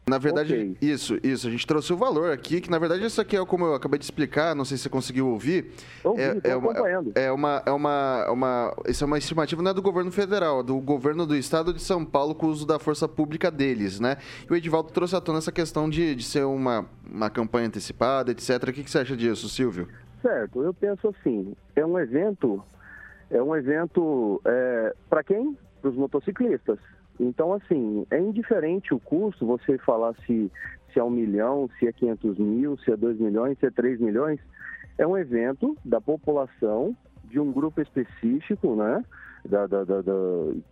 Na verdade, Ok. isso, isso. A gente trouxe o valor aqui, que na verdade isso aqui é como eu acabei de explicar, não sei se você conseguiu ouvir. Ouvi, é, é uma, é uma, é uma, é uma, isso é uma estimativa não é do governo federal, é do governo do estado de São Paulo com o uso da força pública deles, né? E o Edivaldo trouxe à tona essa questão de, de ser uma, uma campanha antecipada, etc. O que, que você acha disso, Silvio? Certo, eu penso assim, é um evento é um evento é, para quem? Para os motociclistas. Então, assim, é indiferente o custo, você falar se, se é um milhão, se é 500 mil, se é 2 milhões, se é 3 milhões. É um evento da população, de um grupo específico, né? Da, da, da,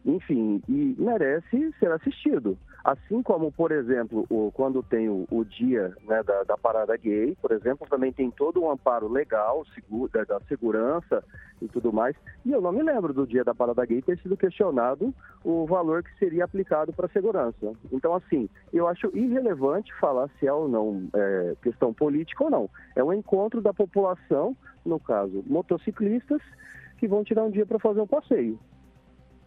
enfim, e merece ser assistido. Assim como, por exemplo, o, quando tem o, o dia né, da, da, parada gay, por exemplo, também tem todo um amparo legal seguro, da, da, segurança e tudo mais. E eu não me lembro do dia da parada gay ter sido questionado o valor que seria aplicado para a segurança. Então, assim, eu acho irrelevante falar se é ou não é, questão política ou não. É um encontro da população, no caso, motociclistas, que vão tirar um dia para fazer um passeio.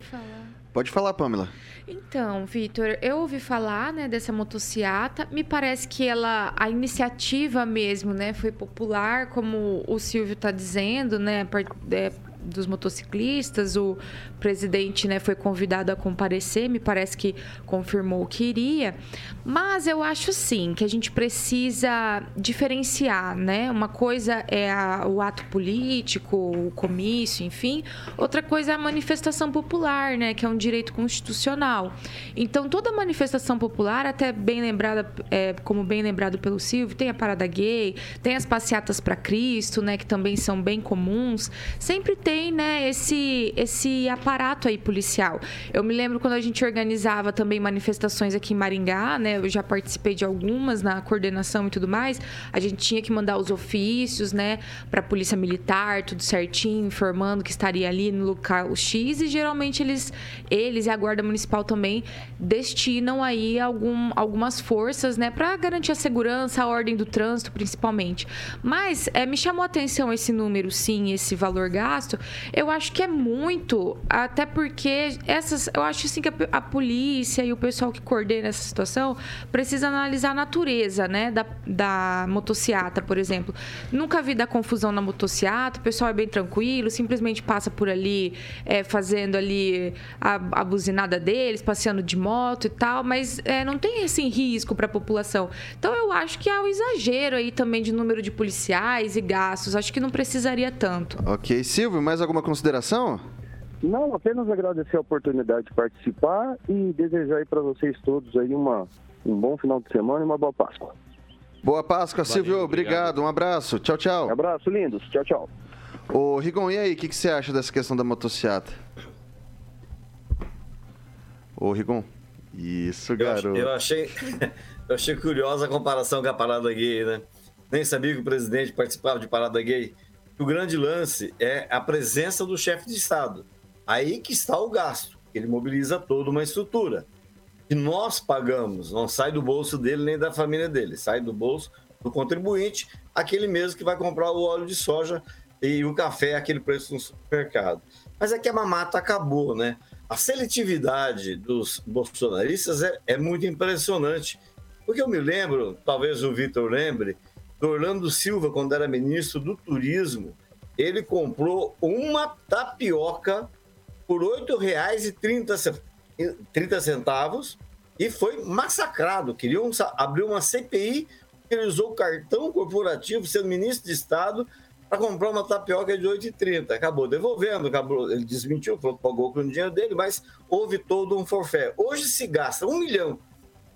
Falar. Pode falar, Pamela. Então, Vitor, eu ouvi falar, né, dessa motociata. Me parece que ela, a iniciativa mesmo, né, foi popular, como o Silvio está dizendo, né, é, dos motociclistas. O presidente né, foi convidado a comparecer, me parece que confirmou que iria. Mas eu acho sim que a gente precisa diferenciar, né? Uma coisa é a, o ato político, o comício, enfim. Outra coisa é a manifestação popular, né? Que é um direito constitucional. Então, toda manifestação popular, até bem lembrada, é, como bem lembrado pelo Silvio, tem a parada gay, tem as passeatas para Cristo, né? Que também são bem comuns. Sempre tem tem, né, esse, esse aparato aí policial. Eu me lembro quando a gente organizava também manifestações aqui em Maringá, né? Eu já participei de algumas na coordenação e tudo mais. A gente tinha que mandar os ofícios, né, para a polícia militar, tudo certinho, informando que estaria ali no local X e geralmente eles eles e a guarda municipal também destinam aí algum, algumas forças, né, para garantir a segurança, a ordem do trânsito, principalmente. Mas é, me chamou a atenção esse número, sim, esse valor gasto, eu acho que é muito, até porque essas, eu acho assim que a, a polícia e o pessoal que coordena essa situação precisa analisar a natureza, né, da, da motociata, por exemplo. Nunca vi da confusão na motociata, o pessoal é bem tranquilo, simplesmente passa por ali é, fazendo ali a, a buzinada deles, passeando de moto e tal, mas é, não tem assim risco para a população. Então eu acho que há um exagero aí também de número de policiais e gastos. Acho que não precisaria tanto. Ok, Silvio, mais alguma consideração? Não, apenas agradecer a oportunidade de participar e desejar aí para vocês todos aí uma, um bom final de semana e uma boa Páscoa. Boa Páscoa, Valeu, Silvio. Obrigado. obrigado. Um abraço. Tchau, tchau. Um abraço, lindos. Tchau, tchau. Ô, Rigon, e aí, o que, que, você acha dessa questão da motociata? Ô, Rigon. Isso, garoto. Eu, eu, achei, [laughs] eu achei curiosa a comparação com a parada gay, né? Nem sabia que o presidente participava de parada gay. O grande lance é a presença do chefe de Estado. Aí que está o gasto. Ele mobiliza toda uma estrutura. Que nós pagamos, não sai do bolso dele nem da família dele, sai do bolso do contribuinte, aquele mesmo que vai comprar o óleo de soja e o café aquele preço no supermercado. Mas é que a mamata acabou, né? A seletividade dos bolsonaristas é, é muito impressionante. Porque eu me lembro, talvez o Vitor lembre, do Orlando Silva, quando era ministro do Turismo, ele comprou uma tapioca por R$ 8,30 e foi massacrado. Queriam abrir uma CPI, usou o cartão corporativo, sendo ministro de Estado, para comprar uma tapioca de 8,30. Acabou devolvendo, acabou, ele desmentiu, falou que pagou com o dinheiro dele, mas houve todo um forfé. Hoje se gasta um milhão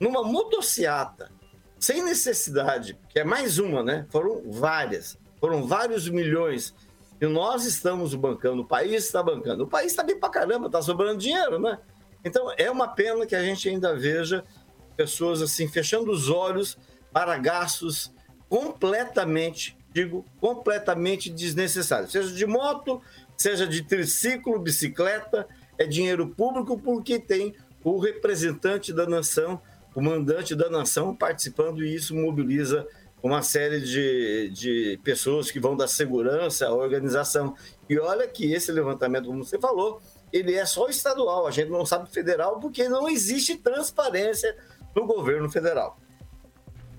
numa motociata sem necessidade, que é mais uma, né? Foram várias, foram vários milhões e nós estamos bancando, o país está bancando. O país está bem para caramba, está sobrando dinheiro, né? Então é uma pena que a gente ainda veja pessoas assim fechando os olhos para gastos completamente, digo, completamente desnecessários. Seja de moto, seja de triciclo, bicicleta, é dinheiro público porque tem o representante da nação o mandante da nação participando e isso mobiliza uma série de, de pessoas que vão da segurança à organização. E olha que esse levantamento, como você falou, ele é só estadual, a gente não sabe federal porque não existe transparência no governo federal.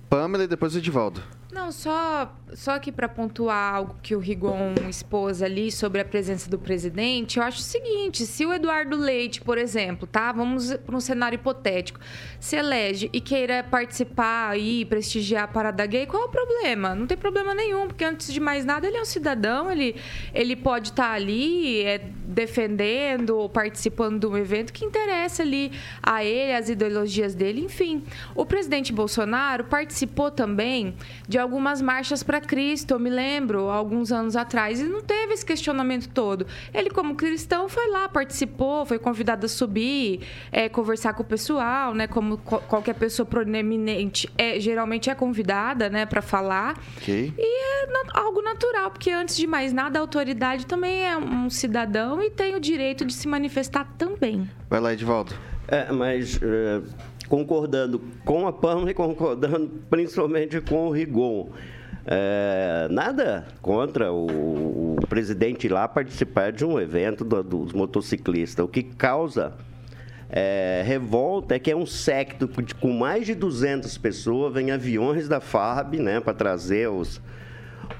Pamela e depois Edivaldo. Não, só, só aqui para pontuar algo que o Rigon expôs ali sobre a presença do presidente, eu acho o seguinte: se o Eduardo Leite, por exemplo, tá? Vamos para um cenário hipotético, se elege e queira participar e prestigiar a parada gay, qual é o problema? Não tem problema nenhum, porque antes de mais nada ele é um cidadão, ele, ele pode estar tá ali é, defendendo ou participando de um evento que interessa ali a ele, as ideologias dele, enfim. O presidente Bolsonaro participou também de algumas marchas para Cristo, eu me lembro, alguns anos atrás, e não teve esse questionamento todo. Ele, como cristão, foi lá, participou, foi convidado a subir, é, conversar com o pessoal, né? Como qualquer pessoa proeminente é, geralmente é convidada, né, para falar. Okay. E é algo natural, porque antes de mais nada, a autoridade também é um cidadão e tem o direito de se manifestar também. Vai lá, Edvaldo. É, mas. Uh concordando com a Pamela e concordando principalmente com o Rigon. É, nada contra o, o, presidente lá participar de um evento do, dos motociclistas. O que causa é, revolta é que é um secto com mais de 200 pessoas, vem aviões da FAB né, para trazer os,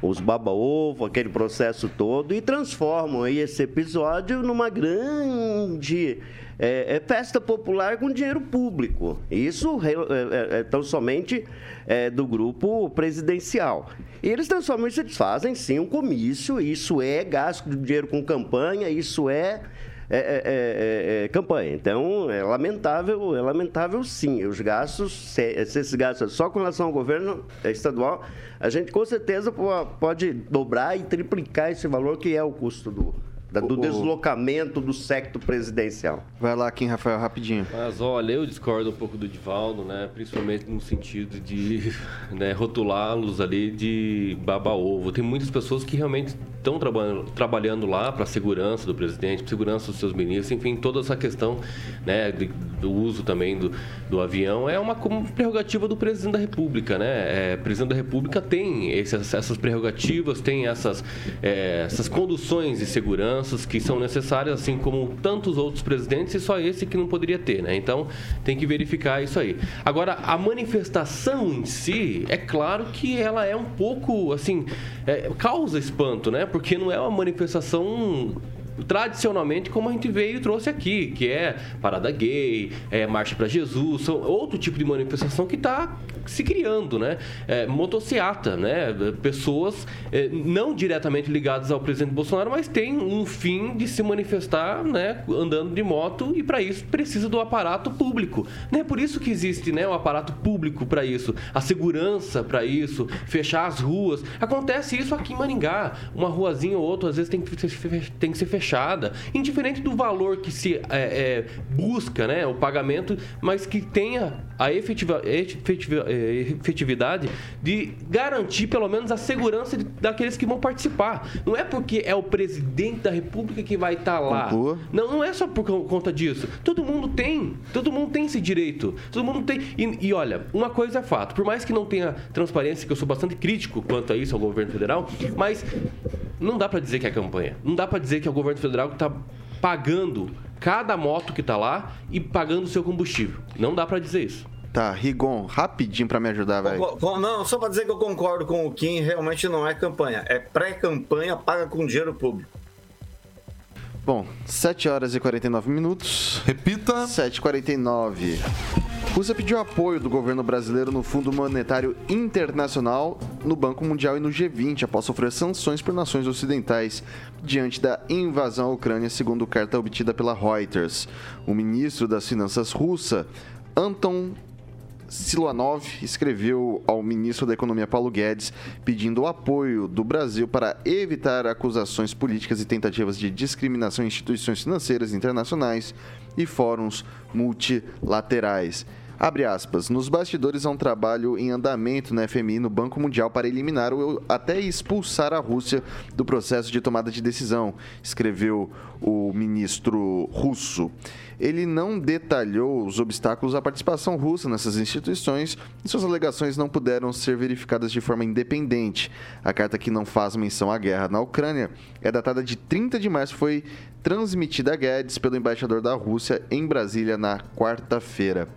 os baba-ovo, aquele processo todo, e transformam aí esse episódio numa grande é, é festa popular com dinheiro público. Isso é, é, é tão somente é, do grupo presidencial. E eles transformam isso, eles fazem sim um comício, isso é gasto de dinheiro com campanha, isso é é, é, é, é, campanha. Então, é lamentável, é lamentável sim. Os gastos, se, se esses gastos só com relação ao governo estadual, a gente com certeza pode dobrar e triplicar esse valor que é o custo do, da, do o, deslocamento do secto presidencial. Vai lá, Kim Rafael, rapidinho. Mas olha, eu discordo um pouco do Divaldo, né? Principalmente no sentido de [laughs] né, rotulá-los ali de baba-ovo. Tem muitas pessoas que realmente estão trabalhando, trabalhando lá para a segurança do presidente, para segurança dos seus ministros, enfim, toda essa questão né, de, do uso também do, do avião é uma prerrogativa do presidente da República, né? É, o presidente da República tem essas, essas prerrogativas, tem essas, é, essas conduções de seguranças que são necessárias, assim como tantos outros presidentes, e só esse que não poderia ter, né? Então, tem que verificar isso aí. Agora, a manifestação em si, é claro que ela é um pouco, assim, é, causa espanto, né? Porque não é uma manifestação tradicionalmente como a gente veio e trouxe aqui, que é parada gay, é marcha para Jesus, são outro tipo de manifestação que está se criando, né? É, motociata, né? Pessoas é, não diretamente ligadas ao presidente Bolsonaro, mas tem um fim de se manifestar, né? Andando de moto e para isso precisa do aparato público, né? Por isso que existe, né? O aparato público para isso, a segurança para isso, fechar as ruas. Acontece isso aqui em Maringá, uma ruazinha ou outra às vezes tem que, tem que ser fechada fechada, indiferente do valor que se é, é, busca, né, o pagamento, mas que tenha a efetiva, efetiva, é, efetividade de garantir pelo menos a segurança de, daqueles que vão participar. Não é porque é o presidente da República que vai estar tá lá. Não, não é só por conta disso. Todo mundo tem, todo mundo tem esse direito. Todo mundo tem. E, e olha, uma coisa é fato. Por mais que não tenha transparência, que eu sou bastante crítico quanto a isso ao governo federal, mas não dá para dizer que é campanha. Não dá para dizer que é o governo federal que está pagando cada moto que está lá e pagando o seu combustível. Não dá para dizer isso. Tá, Rigon, rapidinho para me ajudar, velho. Não, só para dizer que eu concordo com o Kim, realmente não é campanha. É pré-campanha paga com dinheiro público. Bom, 7 horas e 49 minutos. Repita. 7h49. Rússia pediu apoio do governo brasileiro no Fundo Monetário Internacional, no Banco Mundial e no G20 após sofrer sanções por nações ocidentais diante da invasão à Ucrânia, segundo carta obtida pela Reuters. O ministro das Finanças russa, Anton Siluanov escreveu ao ministro da Economia Paulo Guedes pedindo o apoio do Brasil para evitar acusações políticas e tentativas de discriminação em instituições financeiras internacionais e fóruns multilaterais. Abre aspas. Nos bastidores há um trabalho em andamento na FMI no Banco Mundial para eliminar ou até expulsar a Rússia do processo de tomada de decisão, escreveu o ministro russo. Ele não detalhou os obstáculos à participação russa nessas instituições e suas alegações não puderam ser verificadas de forma independente. A carta que não faz menção à guerra na Ucrânia é datada de 30 de março foi transmitida a Guedes pelo embaixador da Rússia em Brasília na quarta-feira.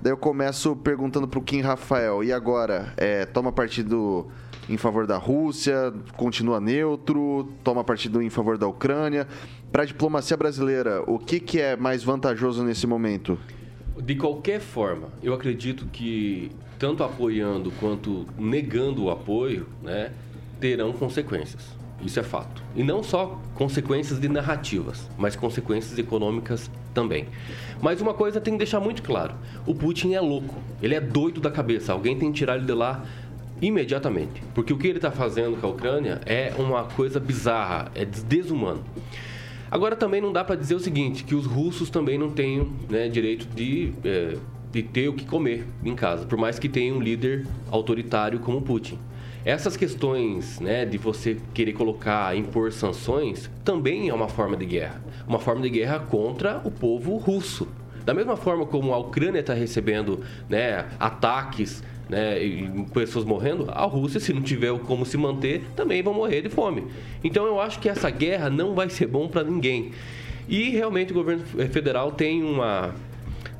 Daí eu começo perguntando pro Kim Rafael, e agora? É, toma partido em favor da Rússia, continua neutro, toma partido em favor da Ucrânia. Para a diplomacia brasileira, o que, que é mais vantajoso nesse momento? De qualquer forma, eu acredito que tanto apoiando quanto negando o apoio, né, terão consequências. Isso é fato. E não só consequências de narrativas, mas consequências econômicas também. Mas uma coisa tem que deixar muito claro: o Putin é louco, ele é doido da cabeça. Alguém tem que tirar ele de lá imediatamente. Porque o que ele está fazendo com a Ucrânia é uma coisa bizarra, é desumano. Agora também não dá para dizer o seguinte, que os russos também não tenham né, direito de, é, de ter o que comer em casa, por mais que tenha um líder autoritário como Putin. Essas questões né, de você querer colocar, impor sanções, também é uma forma de guerra. Uma forma de guerra contra o povo russo. Da mesma forma como a Ucrânia está recebendo né, ataques né, e pessoas morrendo, a Rússia, se não tiver como se manter, também vai morrer de fome. Então eu acho que essa guerra não vai ser bom para ninguém. E realmente o governo federal tem uma,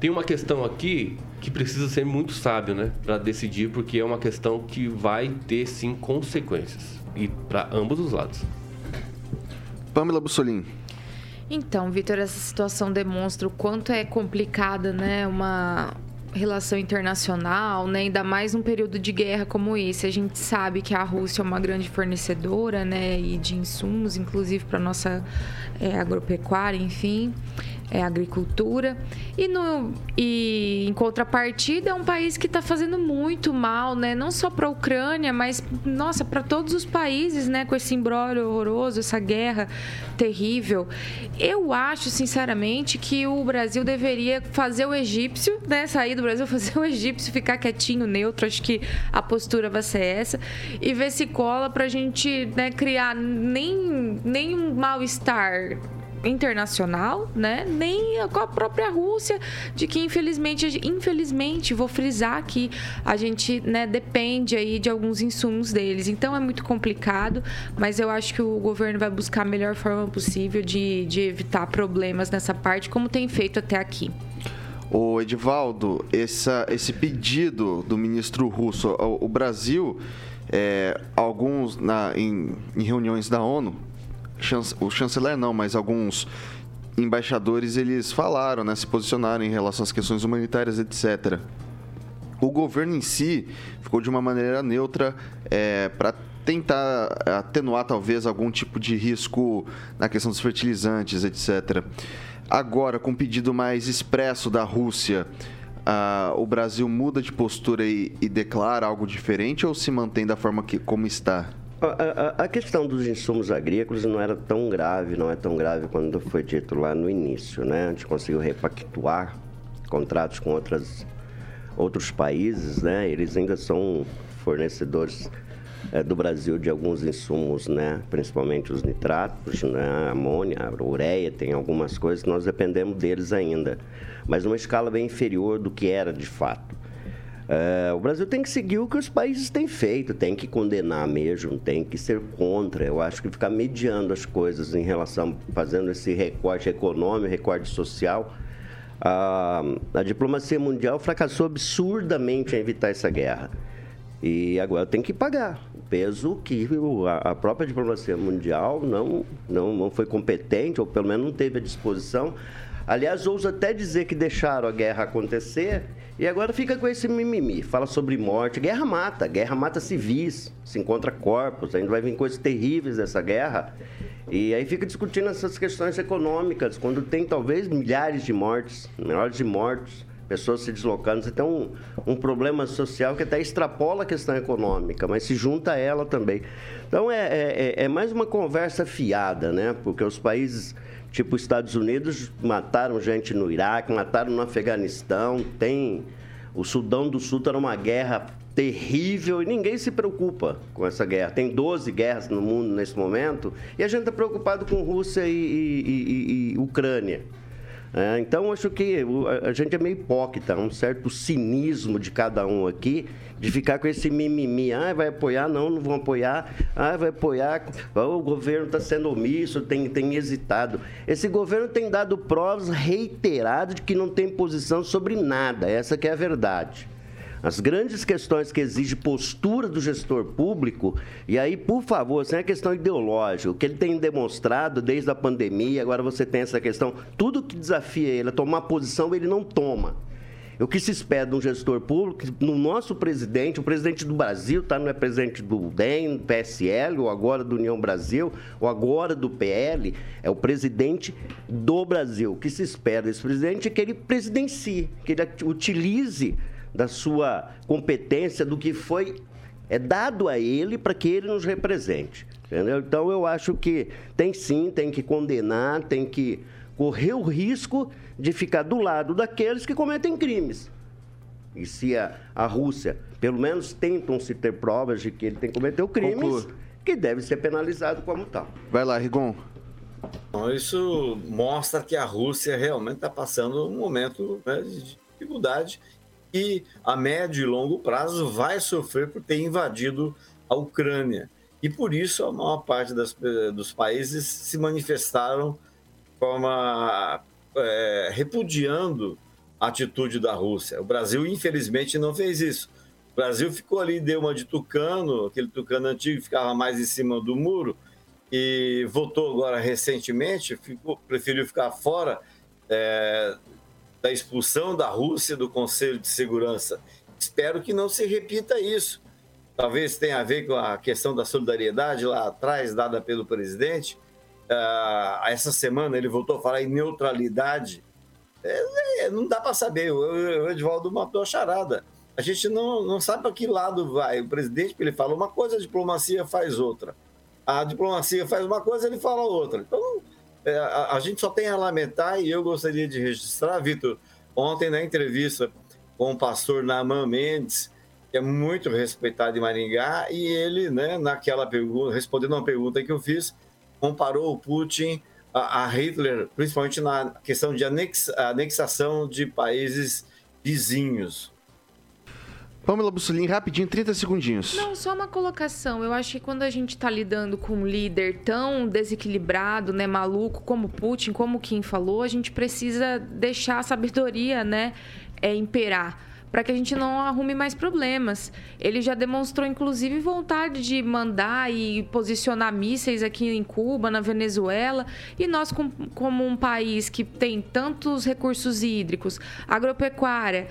tem uma questão aqui que precisa ser muito sábio, né, para decidir, porque é uma questão que vai ter sim consequências e para ambos os lados. Pamela Bussolini. Então, Vitor, essa situação demonstra o quanto é complicada, né, uma relação internacional, né? ainda mais num período de guerra como esse. A gente sabe que a Rússia é uma grande fornecedora né? e de insumos, inclusive para nossa é, agropecuária, enfim é, agricultura. E, no, e em contrapartida, é um país que está fazendo muito mal, né? Não só para a Ucrânia, mas, nossa, para todos os países, né? Com esse embrólio horroroso, essa guerra terrível. Eu acho, sinceramente, que o Brasil deveria fazer o egípcio, né? Sair do Brasil, [laughs] fazer o egípcio, ficar quietinho, neutro. Acho que a postura vai ser essa. E ver se cola para a gente né, criar nem, nem um mal-estar internacional, né? Nem com a própria Rússia, de que infelizmente, infelizmente, vou frisar que a gente, né, depende aí de alguns insumos deles. Então é muito complicado, mas eu acho que o governo vai buscar a melhor forma possível de, de evitar problemas nessa parte, como tem feito até aqui. O Edivaldo, essa, esse pedido do ministro russo, o, o Brasil, é, alguns na, em, em reuniões da ONU, o chanceler não, mas alguns embaixadores eles falaram, né, se posicionaram em relação às questões humanitárias, etc. O governo em si ficou de uma maneira neutra é, para tentar atenuar talvez algum tipo de risco na questão dos fertilizantes, etc. Agora, com um pedido mais expresso da Rússia, uh, o Brasil muda de postura e, e declara algo diferente ou se mantém da forma que como está? A, questão dos insumos agrícolas não era tão grave, não é tão grave quando foi dito lá no início, né? A gente conseguiu repactuar contratos com outras, outros países, né? Eles ainda são fornecedores é, do Brasil de alguns insumos, né? Principalmente os nitratos, né? A amônia, a ureia, tem algumas coisas que nós dependemos deles ainda, mas numa escala bem inferior do que era de fato. É, o Brasil tem que seguir o que os países têm feito, tem que condenar mesmo, tem que ser contra. Eu acho que ficar mediando as coisas em relação, fazendo esse recorte econômico, recorte social. A, a diplomacia mundial fracassou absurdamente em evitar essa guerra. E agora tem que pagar o peso que a própria diplomacia mundial não, não, não foi competente, ou pelo menos não teve à disposição. Aliás, ouso até dizer que deixaram a guerra acontecer e agora fica com esse mimimi, fala sobre morte. Guerra mata, guerra mata civis, se encontra corpos, ainda vai vir coisas terríveis dessa guerra. E aí fica discutindo essas questões econômicas, quando tem talvez milhares de mortes, milhares de mortos, pessoas se deslocando. Tem um, um problema social que até extrapola a questão econômica, mas se junta a ela também. Então é, é, é mais uma conversa fiada, né? Porque os países Tipo, os Estados Unidos mataram gente no Iraque, mataram no Afeganistão, tem. O Sudão do Sul está numa guerra terrível e ninguém se preocupa com essa guerra. Tem 12 guerras no mundo nesse momento e a gente está preocupado com Rússia e, e, e, e Ucrânia. É, então, acho que a gente é meio hipócrita, um certo cinismo de cada um aqui, de ficar com esse mimimi. Ah, vai apoiar? Não, não vão apoiar. Ah, vai apoiar. o governo está sendo omisso, tem, tem hesitado. Esse governo tem dado provas reiteradas de que não tem posição sobre nada. Essa que é a verdade. As grandes questões que exigem postura do gestor público, e aí, por favor, sem a questão ideológica, o que ele tem demonstrado desde a pandemia, agora você tem essa questão, tudo que desafia ele a tomar posição, ele não toma. O que se espera de um gestor público, no nosso presidente, o presidente do Brasil, tá? não é presidente do DEM, PSL, ou agora do União Brasil, ou agora do PL, é o presidente do Brasil. O que se espera desse presidente é que ele presidencie, que ele utilize da sua competência, do que foi é dado a ele para que ele nos represente. Entendeu? Então eu acho que tem sim, tem que condenar, tem que correr o risco de ficar do lado daqueles que cometem crimes. E se a, a Rússia, pelo menos tentam se ter provas de que ele tem cometido crimes, Conclua. que deve ser penalizado como tal. Vai lá, Rigon. Isso mostra que a Rússia realmente está passando um momento né, de dificuldade que a médio e longo prazo vai sofrer por ter invadido a Ucrânia. E por isso a maior parte das, dos países se manifestaram de forma é, repudiando a atitude da Rússia. O Brasil, infelizmente, não fez isso. O Brasil ficou ali, deu uma de tucano, aquele tucano antigo ficava mais em cima do muro, e votou agora recentemente, ficou, preferiu ficar fora é, da expulsão da Rússia do Conselho de Segurança. Espero que não se repita isso. Talvez tenha a ver com a questão da solidariedade lá atrás, dada pelo presidente. Uh, essa semana ele voltou a falar em neutralidade. É, é, não dá para saber. O, o Edvaldo matou a charada. A gente não, não sabe para que lado vai. O presidente, ele fala uma coisa, a diplomacia faz outra. A diplomacia faz uma coisa, ele fala outra. Então, é, a, a, gente só tem a lamentar e eu gostaria de registrar, Vitor, ontem na entrevista com o pastor Naaman Mendes, que é muito respeitado em Maringá, e ele, né, naquela pergunta, respondendo uma pergunta que eu fiz, comparou o Putin a, a Hitler, principalmente na questão de anex, anexação de países vizinhos. Pamela Bussolini, rapidinho, 30 segundinhos. Não, só uma colocação. Eu acho que quando a gente está lidando com um líder tão desequilibrado, né, maluco, como Putin, como Kim falou, a gente precisa deixar a sabedoria, né, é, imperar para que a gente não arrume mais problemas. Ele já demonstrou, inclusive, vontade de mandar e posicionar mísseis aqui em Cuba, na Venezuela. E nós, como um país que tem tantos recursos hídricos, agropecuária,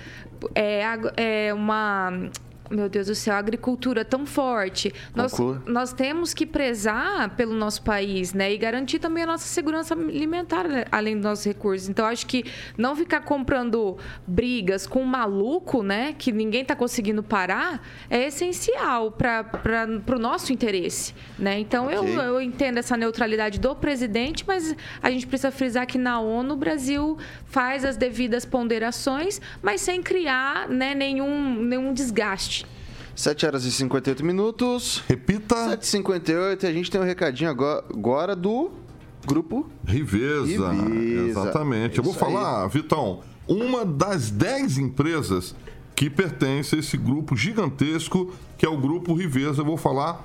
é, é uma meu Deus do céu, a agricultura tão forte. Nós, nós temos que prezar pelo nosso país, né? E garantir também a nossa segurança alimentar, né? além dos nossos recursos. Então, acho que não ficar comprando brigas com um maluco, né? Que ninguém está conseguindo parar, é essencial para o nosso interesse, né? Então, okay. eu, eu entendo essa neutralidade do presidente, mas a gente precisa frisar que na ONU o Brasil faz as devidas ponderações, mas sem criar né, nenhum, nenhum desgaste. 7 horas e 58 minutos. Repita. 7h58 e a gente tem um recadinho agora do grupo Riveza. Riveza. Exatamente. É Eu vou falar, aí. Vitão, uma das 10 empresas que pertence a esse grupo gigantesco que é o grupo Riveza. Eu vou falar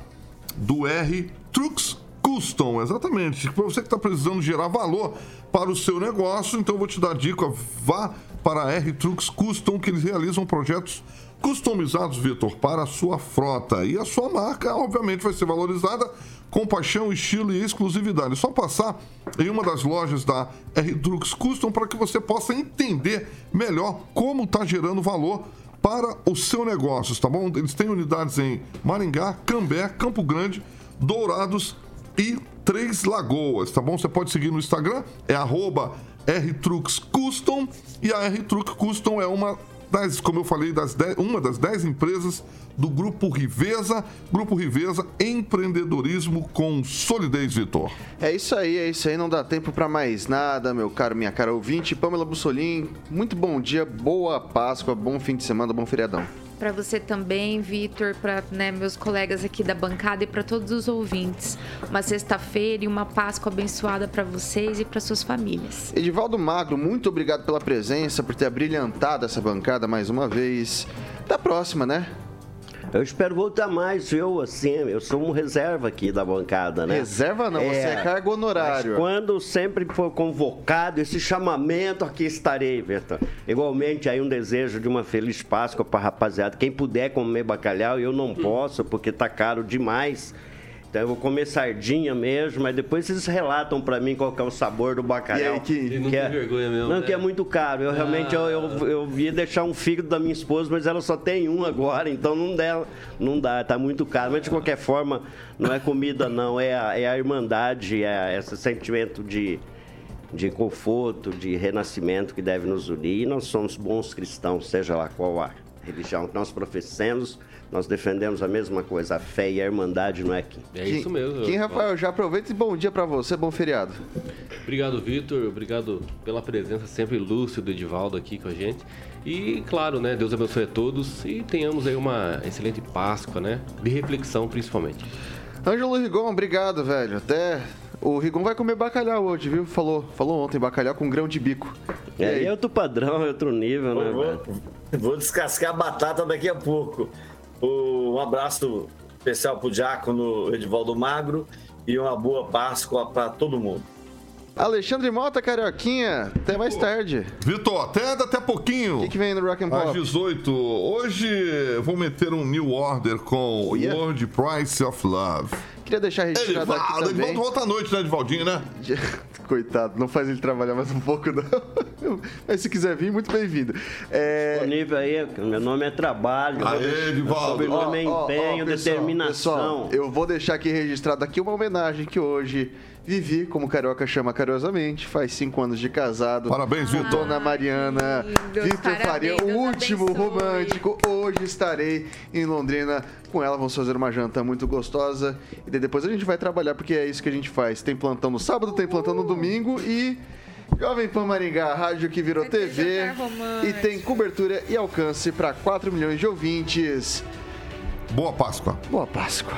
do R Trucks Custom, exatamente. Para você que está precisando gerar valor para o seu negócio, então eu vou te dar dica, vá para a R Trucks Custom, que eles realizam projetos customizados, Vitor, para a sua frota. E a sua marca, obviamente, vai ser valorizada com paixão, estilo e exclusividade. É só passar em uma das lojas da R-Drux Custom para que você possa entender melhor como está gerando valor para os seus negócios, tá bom? Eles têm unidades em Maringá, Cambé, Campo Grande, Dourados e Três Lagoas, tá bom? Você pode seguir no Instagram, é arroba Custom e a R-Truck Custom é uma das, como eu falei, das dez, uma das dez empresas do Grupo Riveza. Grupo Riveza, empreendedorismo com solidez, Vitor. É isso aí, é isso aí. Não dá tempo para mais nada, meu caro, minha cara ouvinte. Pamela Bussolim, muito bom dia, boa Páscoa, bom fim de semana, bom feriadão. Para você também, Vitor, para né, meus colegas aqui da bancada e para todos os ouvintes. Uma sexta-feira e uma Páscoa abençoada para vocês e para suas famílias. Edivaldo Magro, muito obrigado pela presença, por ter abrilhantado essa bancada mais uma vez. Até a próxima, né? Eu espero voltar mais, eu assim, eu sou um reserva aqui da bancada, né? Reserva não, é, você é cargo honorário. quando sempre for convocado esse chamamento, aqui estarei, Vitor. Igualmente aí um desejo de uma feliz Páscoa para rapaziada. Quem puder comer bacalhau, eu não posso porque tá caro demais. Então eu vou comer sardinha mesmo, mas depois vocês relatam para mim qual é o sabor do bacalhau. E aí, que, não que é, vergonha mesmo. Não, né? que é muito caro. Eu ah. realmente eu, eu, eu ia deixar um fígado da minha esposa, mas ela só tem um agora, então não dá, não dá, tá muito caro. Mas de qualquer forma, não é comida não, é a, é a irmandade, é esse sentimento de, de conforto, de renascimento que deve nos unir. E nós somos bons cristãos, seja lá qual a religião que nós professemos nós defendemos a mesma coisa, a fé e a irmandade no EQUI. É isso mesmo. Kim Rafael, já aproveita e bom dia para você, bom feriado. Obrigado, Vitor. Obrigado pela presença sempre lúcido, Edivaldo, aqui com a gente. E, claro, né, Deus abençoe a todos e tenhamos aí uma excelente Páscoa, né? De reflexão, principalmente. Ângelo Rigon, obrigado, velho. Até o Rigon vai comer bacalhau hoje, viu? Falou, falou ontem, bacalhau com grão de bico. E é, aí? é outro padrão, é outro nível, né? Vou, vou descascar a batata daqui a pouco. Um abraço especial para o Diácono Edivaldo Magro e uma boa Páscoa para todo mundo. Alexandre Mota, Carioquinha, até mais tarde. Vitor, até daqui a pouquinho. O que, que, vem no Rock and Pop? Às 18. Hoje vou meter um New Order com oh, yeah. World Price of Love. Queria deixar registrado Edivaldo, aqui também. Edivaldo volta à noite, né, Edivaldinho, né? Coitado, não faz ele trabalhar mais um pouco, não. [laughs] Mas se quiser vir, muito bem-vindo. É... Disponível aí, meu nome é trabalho. Aê, Edivaldo. Meu nome é empenho, ó, ó, pessoal, determinação. Pessoal, eu vou deixar aqui registrado aqui uma homenagem que hoje Vivi, como Carioca chama carinhosamente, faz cinco anos de casado. Parabéns, Vitor. Dona Mariana, Vitor Faria, o último abençoe. romântico. Hoje estarei em Londrina com ela. Vamos fazer uma janta muito gostosa. E depois a gente vai trabalhar, porque é isso que a gente faz. Tem plantão no sábado, tem plantão no domingo e. Jovem Pan Maringá, rádio que virou TV e tem cobertura e alcance para 4 milhões de ouvintes. Boa Páscoa. Boa Páscoa.